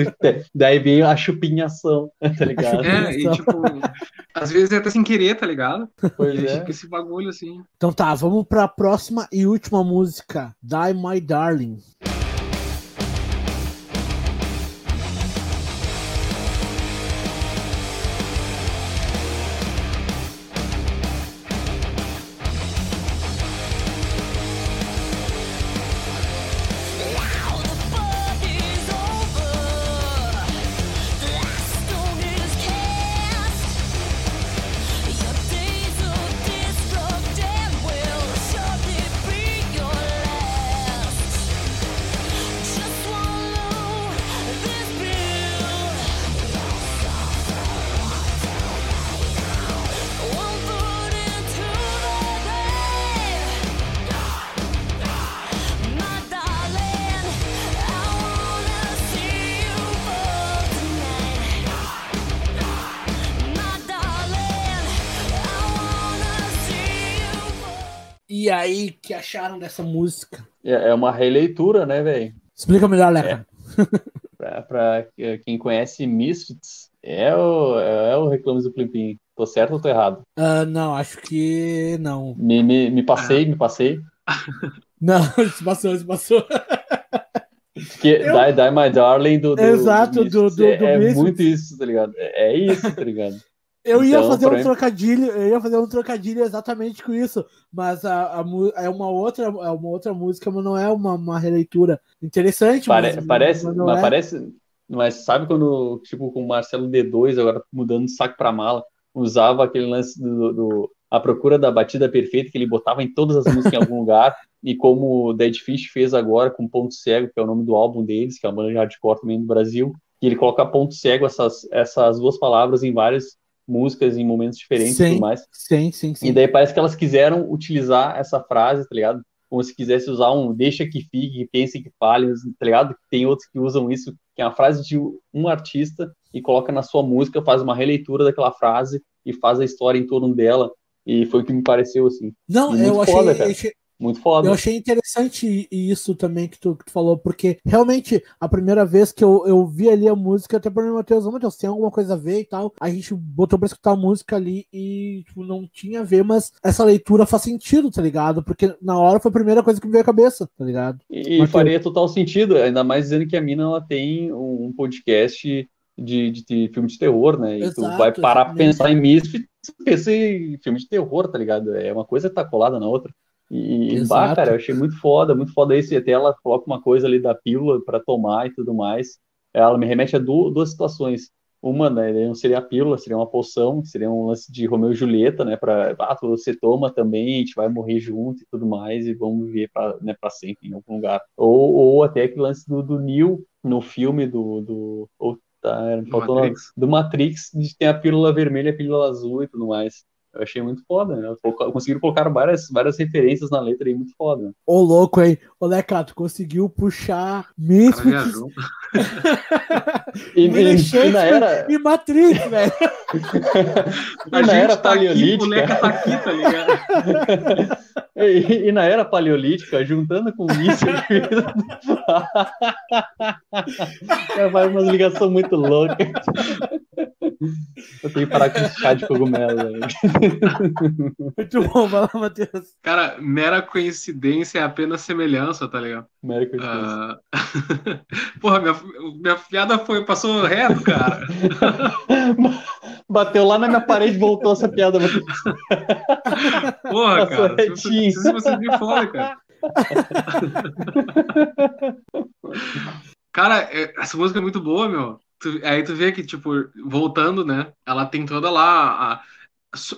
daí vem a chupinhação, *laughs* tá ligado? É, e tipo, às vezes é até sem querer, tá ligado? Pois é. Fica esse bagulho assim. Então tá, vamos pra próxima e última música, Die My Darling. Que acharam dessa música? É, é uma releitura, né, velho? Explica melhor, Leca. É. pra, pra, quem conhece Misfits, é o, é o Reclames do Plimpim. Tô certo ou tô errado? Uh, não, acho que não. Me, me, me passei, ah. me passei. *laughs* Não, se passou, se passou. Que, *laughs* eu... die, die My Darling do, do Exato, do, do, do, é, é muito isso, tá ligado? É, é isso, tá ligado? Eu ia então, fazer um trocadilho, eu ia fazer um trocadilho exatamente com isso, mas a, a, é uma outra, é uma outra música, mas não é uma, uma releitura interessante. Pare, mas, parece, mas, mas é. parece, mas sabe quando tipo com o Marcelo D2 agora mudando de saco para mala, usava aquele lance do, do, a procura da batida perfeita que ele botava em todas as músicas em algum lugar *laughs* e como o Dead Fish fez agora com Ponto Cego, que é o nome do álbum deles, que é uma banda de hardcore também do Brasil, que ele coloca ponto cego essas, essas duas palavras em várias músicas em momentos diferentes sim, e tudo mais. Sim, sim, sim. E daí parece que elas quiseram utilizar essa frase, tá ligado? Como se quisesse usar um deixa que fique, pense que fale, tá ligado? Tem outros que usam isso, que é uma frase de um artista e coloca na sua música, faz uma releitura daquela frase e faz a história em torno dela. E foi o que me pareceu, assim. Não, eu achei, foda, achei, muito foda. Eu achei interessante isso também que tu, que tu, falou, porque realmente a primeira vez que eu, eu vi ali a música, até para o Matheus, Matheus, tem alguma coisa a ver e tal. A gente botou pra escutar a música ali e tipo, não tinha a ver, mas essa leitura faz sentido, tá ligado? Porque na hora foi a primeira coisa que me veio à cabeça, tá ligado? E, e faria total sentido, ainda mais dizendo que a mina ela tem um podcast de, de, de, filme de terror, né? E Exato, tu vai parar pra pensar em Misfits, pensa em filme de terror, tá ligado? É uma coisa que tá colada na outra. E, bah, cara, eu achei muito foda, muito foda isso. E até ela coloca uma coisa ali da pílula para tomar e tudo mais. Ela me remete a duas situações. Uma, né, não seria a pílula, seria uma poção, seria um lance de Romeu e Julieta, né, para ah, você toma também, a gente vai morrer junto e tudo mais, e vamos viver para né, sempre em algum lugar. Ou, ou até aquele lance do, do Neil no filme do. do ou, tá, Matrix. do Matrix, de tem a pílula vermelha, a pílula azul e tudo mais. Eu achei muito foda, né? Conseguiram colocar várias, várias referências na letra aí, muito foda. Ô, louco, hein? Ô, Lecato, conseguiu puxar mesmo. *laughs* e, e, e, na era. E Matrix, velho. e *laughs* na era tá paleolítica. Aqui, o Leca tá aqui, tá ligado? *laughs* e, e, na era paleolítica, juntando com isso. Vai uma ligação muito louca. Eu tenho que parar com esse chá de cogumelo. *laughs* Muito bom, vai lá, Matheus. Cara, mera coincidência é apenas semelhança, tá ligado? Mera coincidência. Uh... *laughs* Porra, minha, minha piada foi, passou reto, cara. *laughs* Bateu lá na minha parede e voltou essa piada. Porra, passou cara. Retinho. Se você me fora, cara. Cara, é, essa música é muito boa, meu. Tu, aí tu vê que, tipo, voltando, né? Ela tem toda lá. A,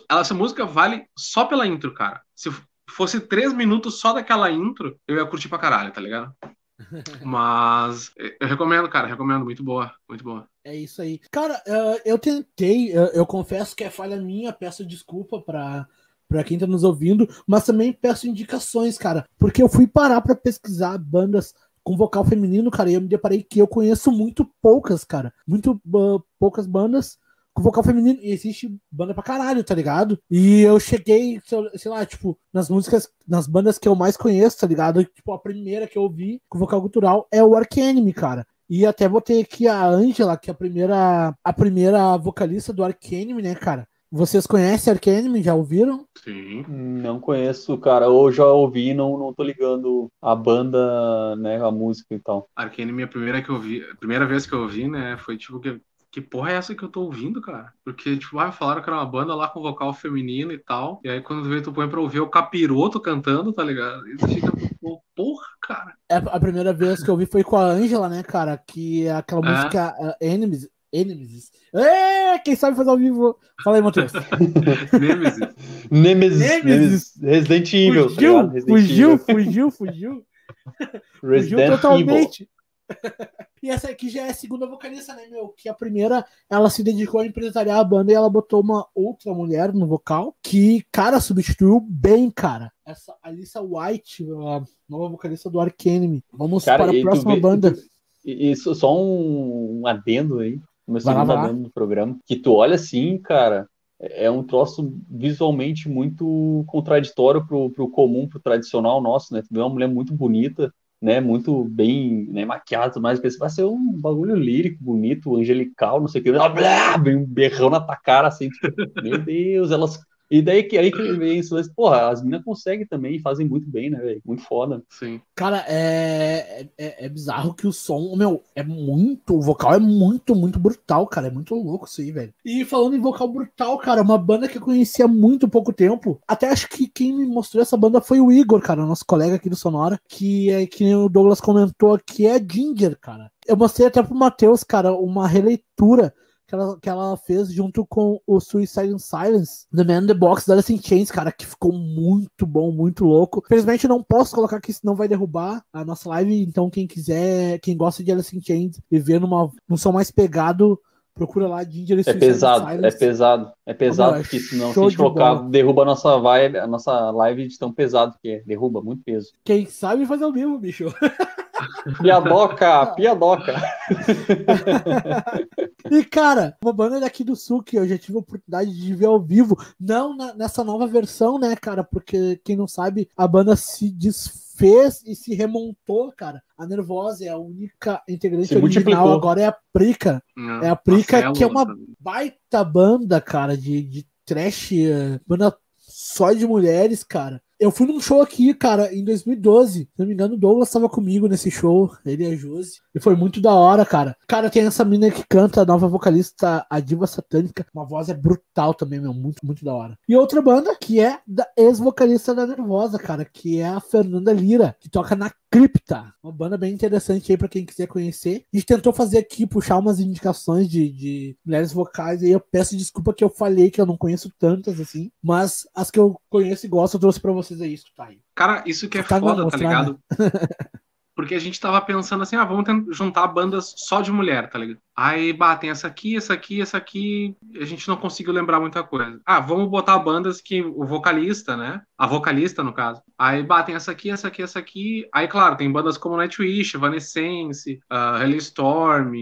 ela, essa música vale só pela intro, cara. Se fosse três minutos só daquela intro, eu ia curtir pra caralho, tá ligado? *laughs* Mas eu recomendo, cara, recomendo, muito boa, muito boa. É isso aí. Cara, eu tentei, eu confesso que é falha minha, peço desculpa pra, pra quem tá nos ouvindo, mas também peço indicações, cara, porque eu fui parar pra pesquisar bandas com vocal feminino, cara, e eu me deparei que eu conheço muito poucas, cara. Muito uh, poucas bandas com vocal feminino. E existe banda pra caralho, tá ligado? E eu cheguei, sei lá, tipo, nas músicas, nas bandas que eu mais conheço, tá ligado? Tipo, a primeira que eu ouvi com vocal cultural é o Ark Enemy, cara. E até botei aqui a Angela, que é a primeira, a primeira vocalista do Ark Enemy, né, cara? Vocês conhecem Arcanime? Já ouviram? Sim. Não conheço, cara. Ou já ouvi não, não tô ligando a banda, né, a música e tal. Arcanime, a primeira que eu vi, a primeira vez que eu ouvi, né, foi tipo que que porra é essa que eu tô ouvindo, cara? Porque, tipo, ah, falaram que era uma banda lá com vocal feminino e tal. E aí, quando tu vê, tu põe pra ouvir o capiroto cantando, tá ligado? E tu fica, porra, cara. É, a primeira vez que eu ouvi foi com a Angela, né, cara? Que é aquela é. música uh, Enemies, Nemesis. É, quem sabe fazer ao vivo. Fala aí, Matheus. *laughs* Nemesis. Nemesis. Nemesis. Resident Evil. Fugiu, tá Resident fugiu, Evil. fugiu, fugiu, fugiu. *laughs* totalmente. e essa aqui já é a segunda vocalista, né, meu? Que a primeira, ela se dedicou a empresariar a banda e ela botou uma outra mulher no vocal que, cara, substituiu bem, cara. Essa Alissa White, a nova vocalista do Ark Enemy. Vamos cara, para a próxima vê, banda. Isso, só um, um adendo aí meu segundo adendo do programa, que tu olha assim, cara, é, é um troço visualmente muito contraditório pro, pro comum, pro tradicional nosso, né? Tu vê uma mulher muito bonita, né? Muito bem né, maquiada, mas pensa, vai ser um bagulho lírico, bonito, angelical, não sei o que, blá, um berrão na tua cara, assim, tipo, meu Deus, elas e daí que aí que vem isso, porra, as meninas conseguem também, fazem muito bem, né, velho? Muito foda. Sim. Cara, é, é, é, bizarro que o som, meu, é muito, o vocal é muito, muito brutal, cara, é muito louco isso aí, velho. E falando em vocal brutal, cara, uma banda que eu conhecia há muito pouco tempo, até acho que quem me mostrou essa banda foi o Igor, cara, nosso colega aqui do Sonora, que é que o Douglas comentou, que é Ginger, cara. Eu mostrei até pro Matheus, cara, uma releitura que ela, que ela fez junto com o Suicide in Silence, The Man in the Box da Alice in Chains, cara, que ficou muito bom, muito louco. Infelizmente não posso colocar aqui, senão vai derrubar a nossa live, então quem quiser, quem gosta de Alice in Chains e ver numa, num som mais pegado, procura lá Ginger É pesado, é pesado, é pesado, porque senão se a gente colocar, bola. derruba a nossa vibe, a nossa live de tão pesado que é, derruba muito peso. Quem sabe fazer o mesmo, bicho. *laughs* Piadoca, piadoca. e, cara, uma banda daqui do Sul que eu já tive a oportunidade de ver ao vivo, não na, nessa nova versão, né, cara? Porque, quem não sabe, a banda se desfez e se remontou, cara. A Nervosa é a única integrante se original, agora é a Prica. Não, é a Prica, que é uma baita banda, cara, de, de trash, eh, banda só de mulheres, cara. Eu fui num show aqui, cara, em 2012. Se não me engano, o Douglas tava comigo nesse show, ele e a Josi. E foi muito da hora, cara. Cara, tem essa mina que canta, a nova vocalista, a Diva Satânica. Uma voz é brutal também, meu. Muito, muito da hora. E outra banda que é da ex-vocalista da Nervosa, cara, que é a Fernanda Lira, que toca na Cripta. Uma banda bem interessante aí pra quem quiser conhecer. A gente tentou fazer aqui, puxar umas indicações de, de mulheres vocais. E eu peço desculpa que eu falei que eu não conheço tantas assim. Mas as que eu conheço e gosto, eu trouxe pra vocês aí escutar aí. Cara, isso que é tá foda, tá ligado? *laughs* Porque a gente tava pensando assim, ah, vamos juntar bandas só de mulher, tá ligado? Aí batem essa aqui, essa aqui, essa aqui, a gente não conseguiu lembrar muita coisa. Ah, vamos botar bandas que o vocalista, né? A vocalista, no caso. Aí batem essa aqui, essa aqui, essa aqui. Aí, claro, tem bandas como Nightwish, Evanescence, uh, Hellstorm,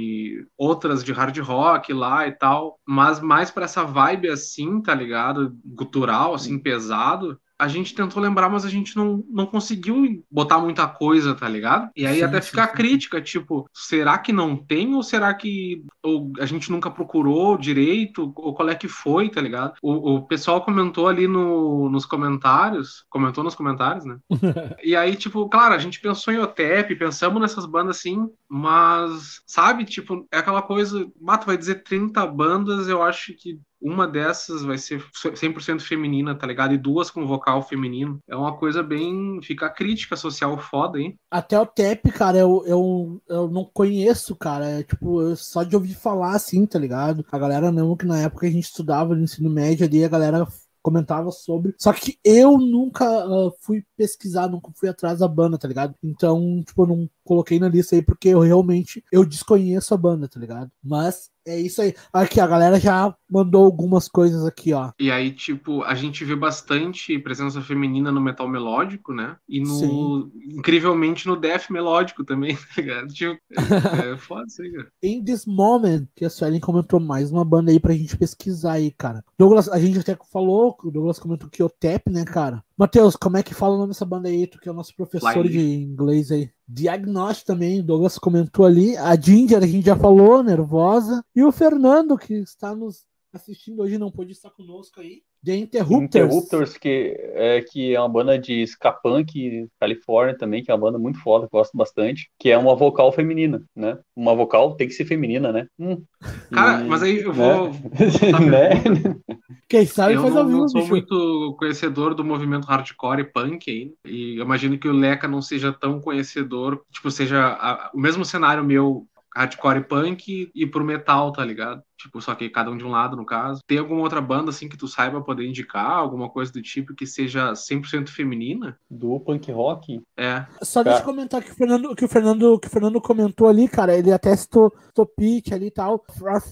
outras de hard rock lá e tal. Mas mais para essa vibe assim, tá ligado? Gutural, assim, pesado a gente tentou lembrar, mas a gente não, não conseguiu botar muita coisa, tá ligado? E aí sim, até fica a crítica, tipo, será que não tem ou será que ou a gente nunca procurou direito? Ou qual é que foi, tá ligado? O, o pessoal comentou ali no, nos comentários, comentou nos comentários, né? *laughs* e aí, tipo, claro, a gente pensou em OTEP, pensamos nessas bandas assim, mas, sabe, tipo, é aquela coisa, Mato vai dizer 30 bandas, eu acho que uma dessas vai ser 100% feminina, tá ligado? E duas com vocal feminino. É uma coisa bem. Fica crítica social foda, hein? Até o TEP, cara, eu, eu, eu não conheço, cara. É, tipo, só de ouvir falar assim, tá ligado? A galera não, que na época a gente estudava no ensino médio ali, a galera comentava sobre. Só que eu nunca uh, fui pesquisar, nunca fui atrás da banda, tá ligado? Então, tipo, eu não coloquei na lista aí porque eu realmente eu desconheço a banda, tá ligado? Mas é isso aí. Aqui, a galera já mandou algumas coisas aqui, ó. E aí, tipo, a gente vê bastante presença feminina no metal melódico, né? E no. Sim. Incrivelmente no death melódico também, *laughs* tá ligado? Tipo, é, é foda isso aí, cara. In This Moment, que a Suelen comentou mais uma banda aí pra gente pesquisar aí, cara. Douglas, a gente até falou, o Douglas comentou que o Tep, né, cara? Matheus, como é que fala o nome dessa banda aí? Tu que é o nosso professor de inglês aí. Diagnóstico também, o Douglas comentou ali. A Ginger, a gente já falou, nervosa. E o Fernando, que está nos assistindo hoje, não pôde estar conosco aí. The Interrupters. Interrupters, que é, que é uma banda de ska punk Califórnia também, que é uma banda muito foda, que eu gosto bastante, que é uma vocal feminina, né? Uma vocal tem que ser feminina, né? Hum. Cara, e, mas aí eu vou. Né? *laughs* né? Quem sabe eu faz ao vivo. Eu não sou bicho. muito conhecedor do movimento hardcore e punk aí, e eu imagino que o Leca não seja tão conhecedor, tipo, seja a, o mesmo cenário meu hardcore e punk e pro metal, tá ligado? Tipo, só que cada um de um lado, no caso. Tem alguma outra banda, assim, que tu saiba poder indicar? Alguma coisa do tipo que seja 100% feminina? Do punk rock? É. Só deixa eu comentar que o, Fernando, que, o Fernando, que o Fernando comentou ali, cara. Ele até citou Topit ali e tal.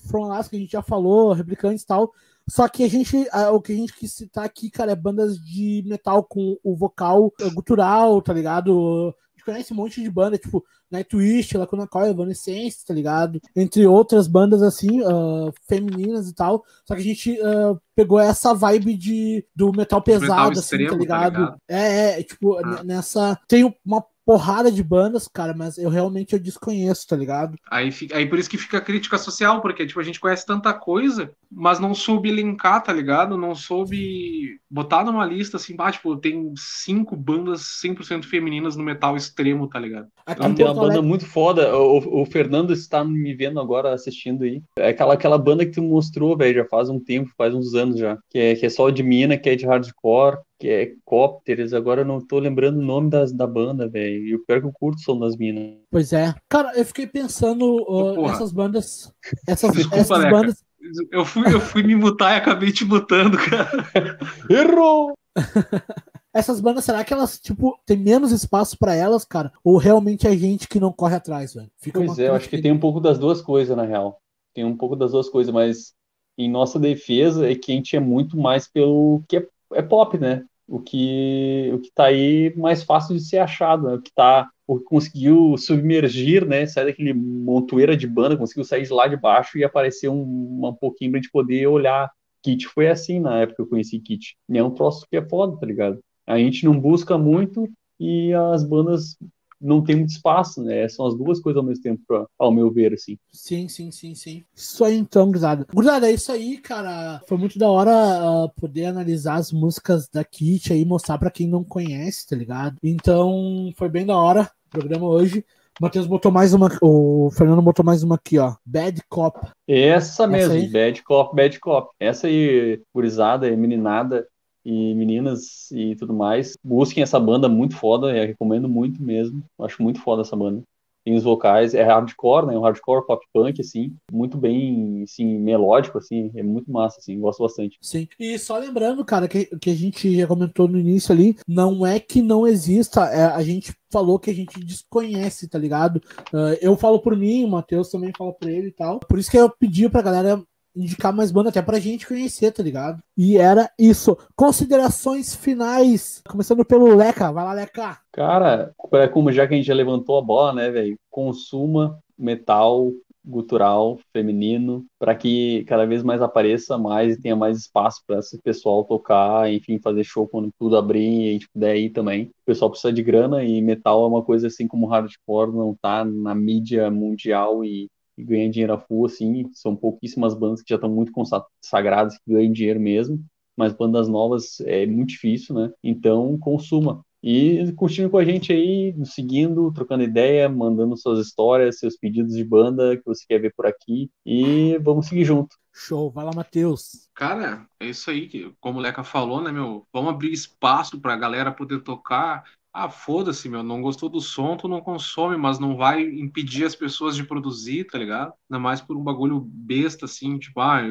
From Last, que a gente já falou, Replicantes e tal. Só que a gente, o que a gente quis citar aqui, cara, é bandas de metal com o vocal gutural, tá ligado? Gente conhece um monte de banda, tipo Nightwish, Lacuna Coil, Evanescence, tá ligado? Entre outras bandas, assim, uh, femininas e tal. Só que a gente uh, pegou essa vibe de, do metal pesado, metal extremo, assim, tá ligado? Tá ligado? É, é, tipo, ah. nessa... Tem uma porrada de bandas, cara, mas eu realmente eu desconheço, tá ligado? Aí, aí por isso que fica crítica social, porque tipo, a gente conhece tanta coisa, mas não soube linkar, tá ligado? Não soube botar numa lista assim, ah, tipo, tem cinco bandas 100% femininas no metal extremo, tá ligado? Aqui tem uma banda muito foda, o, o, Fernando está me vendo agora assistindo aí. É aquela, aquela banda que tu mostrou, velho, já faz um tempo, faz uns anos já, que é, que é só de mina, que é de hardcore, que é Cópteres, agora eu não tô lembrando o nome das, da banda, velho. E o pior que eu curto som das minas. Pois é. Cara, eu fiquei pensando uh, essas bandas. Essas, Desculpa, essas bandas. Eu fui, eu fui me mutar e acabei te mutando, cara. *laughs* Errou! *laughs* Essas bandas, será que elas, tipo, tem menos espaço para elas, cara? Ou realmente é gente que não corre atrás, velho? Pois é, eu acho que tem um pouco das duas coisas, na real. Tem um pouco das duas coisas, mas em nossa defesa é que a gente é muito mais pelo que é, é pop, né? O que, o que tá aí mais fácil de ser achado, né? O que tá o que conseguiu submergir, né? Sair daquele montoeira de banda, conseguiu sair de lá de baixo e aparecer um, um pouquinho pra gente poder olhar. Kit foi assim na época que eu conheci Kit. E é um troço que é foda, tá ligado? A gente não busca muito e as bandas não tem muito espaço, né? São as duas coisas ao mesmo tempo, pra, ao meu ver, assim. Sim, sim, sim, sim. Isso aí então, gurizada. Gurizada, é isso aí, cara. Foi muito da hora uh, poder analisar as músicas da Kit aí, mostrar pra quem não conhece, tá ligado? Então, foi bem da hora o programa hoje. O Matheus botou mais uma. O Fernando botou mais uma aqui, ó. Bad Cop. Essa mesmo, Essa Bad Cop, Bad Cop. Essa aí, gurizada, meninada, e meninas e tudo mais, busquem essa banda muito foda, eu recomendo muito mesmo. Acho muito foda essa banda. Tem os vocais, é hardcore, né? Um hardcore pop punk, assim, muito bem, assim, melódico, assim, é muito massa, assim, gosto bastante. Sim, e só lembrando, cara, que, que a gente já comentou no início ali, não é que não exista, é, a gente falou que a gente desconhece, tá ligado? Uh, eu falo por mim, o Matheus também fala por ele e tal. Por isso que eu pedi pra galera indicar mais banda até pra gente conhecer, tá ligado? E era isso. Considerações finais. Começando pelo Leca. Vai lá, Leca. Cara, é como já que a gente já levantou a bola, né, velho? Consuma metal gutural feminino para que cada vez mais apareça mais e tenha mais espaço para esse pessoal tocar, enfim, fazer show quando tudo abrir e a gente puder ir também. O pessoal precisa de grana e metal é uma coisa assim como hardcore não tá na mídia mundial e que ganha dinheiro a full, assim, são pouquíssimas bandas que já estão muito consagradas, que ganham dinheiro mesmo, mas bandas novas é muito difícil, né? Então, consuma. E continue com a gente aí, nos seguindo, trocando ideia, mandando suas histórias, seus pedidos de banda que você quer ver por aqui. E vamos seguir junto. Show, vai lá, Matheus. Cara, é isso aí, que, como o Leca falou, né, meu? Vamos abrir espaço pra galera poder tocar. Ah, foda-se, meu, não gostou do som, tu não consome, mas não vai impedir as pessoas de produzir, tá ligado? Ainda mais por um bagulho besta, assim, tipo, ah,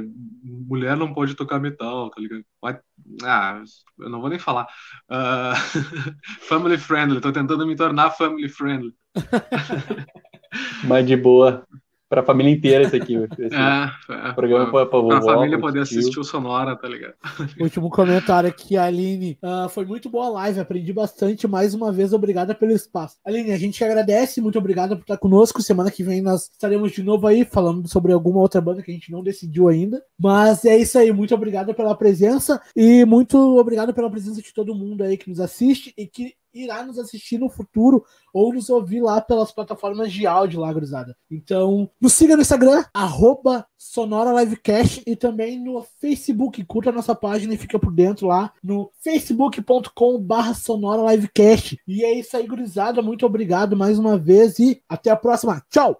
mulher não pode tocar metal, tá ligado? Vai... Ah, eu não vou nem falar. Uh... *laughs* family friendly, tô tentando me tornar family friendly. *laughs* mas de boa pra família inteira esse aqui. Esse *laughs* é, é, programa pra, pra, pra família poder assistir o Sonora, tá ligado? *laughs* Último comentário aqui, Aline. Uh, foi muito boa a live, aprendi bastante. Mais uma vez, obrigada pelo espaço. Aline, a gente agradece, muito obrigada por estar conosco. Semana que vem nós estaremos de novo aí falando sobre alguma outra banda que a gente não decidiu ainda. Mas é isso aí, muito obrigado pela presença e muito obrigado pela presença de todo mundo aí que nos assiste e que irá nos assistir no futuro ou nos ouvir lá pelas plataformas de áudio lá, gurizada. Então, nos siga no Instagram, arroba Sonora Livecast e também no Facebook. Curta a nossa página e fica por dentro lá no facebook.com barra Sonora Livecast. E é isso aí, gurizada. Muito obrigado mais uma vez e até a próxima. Tchau!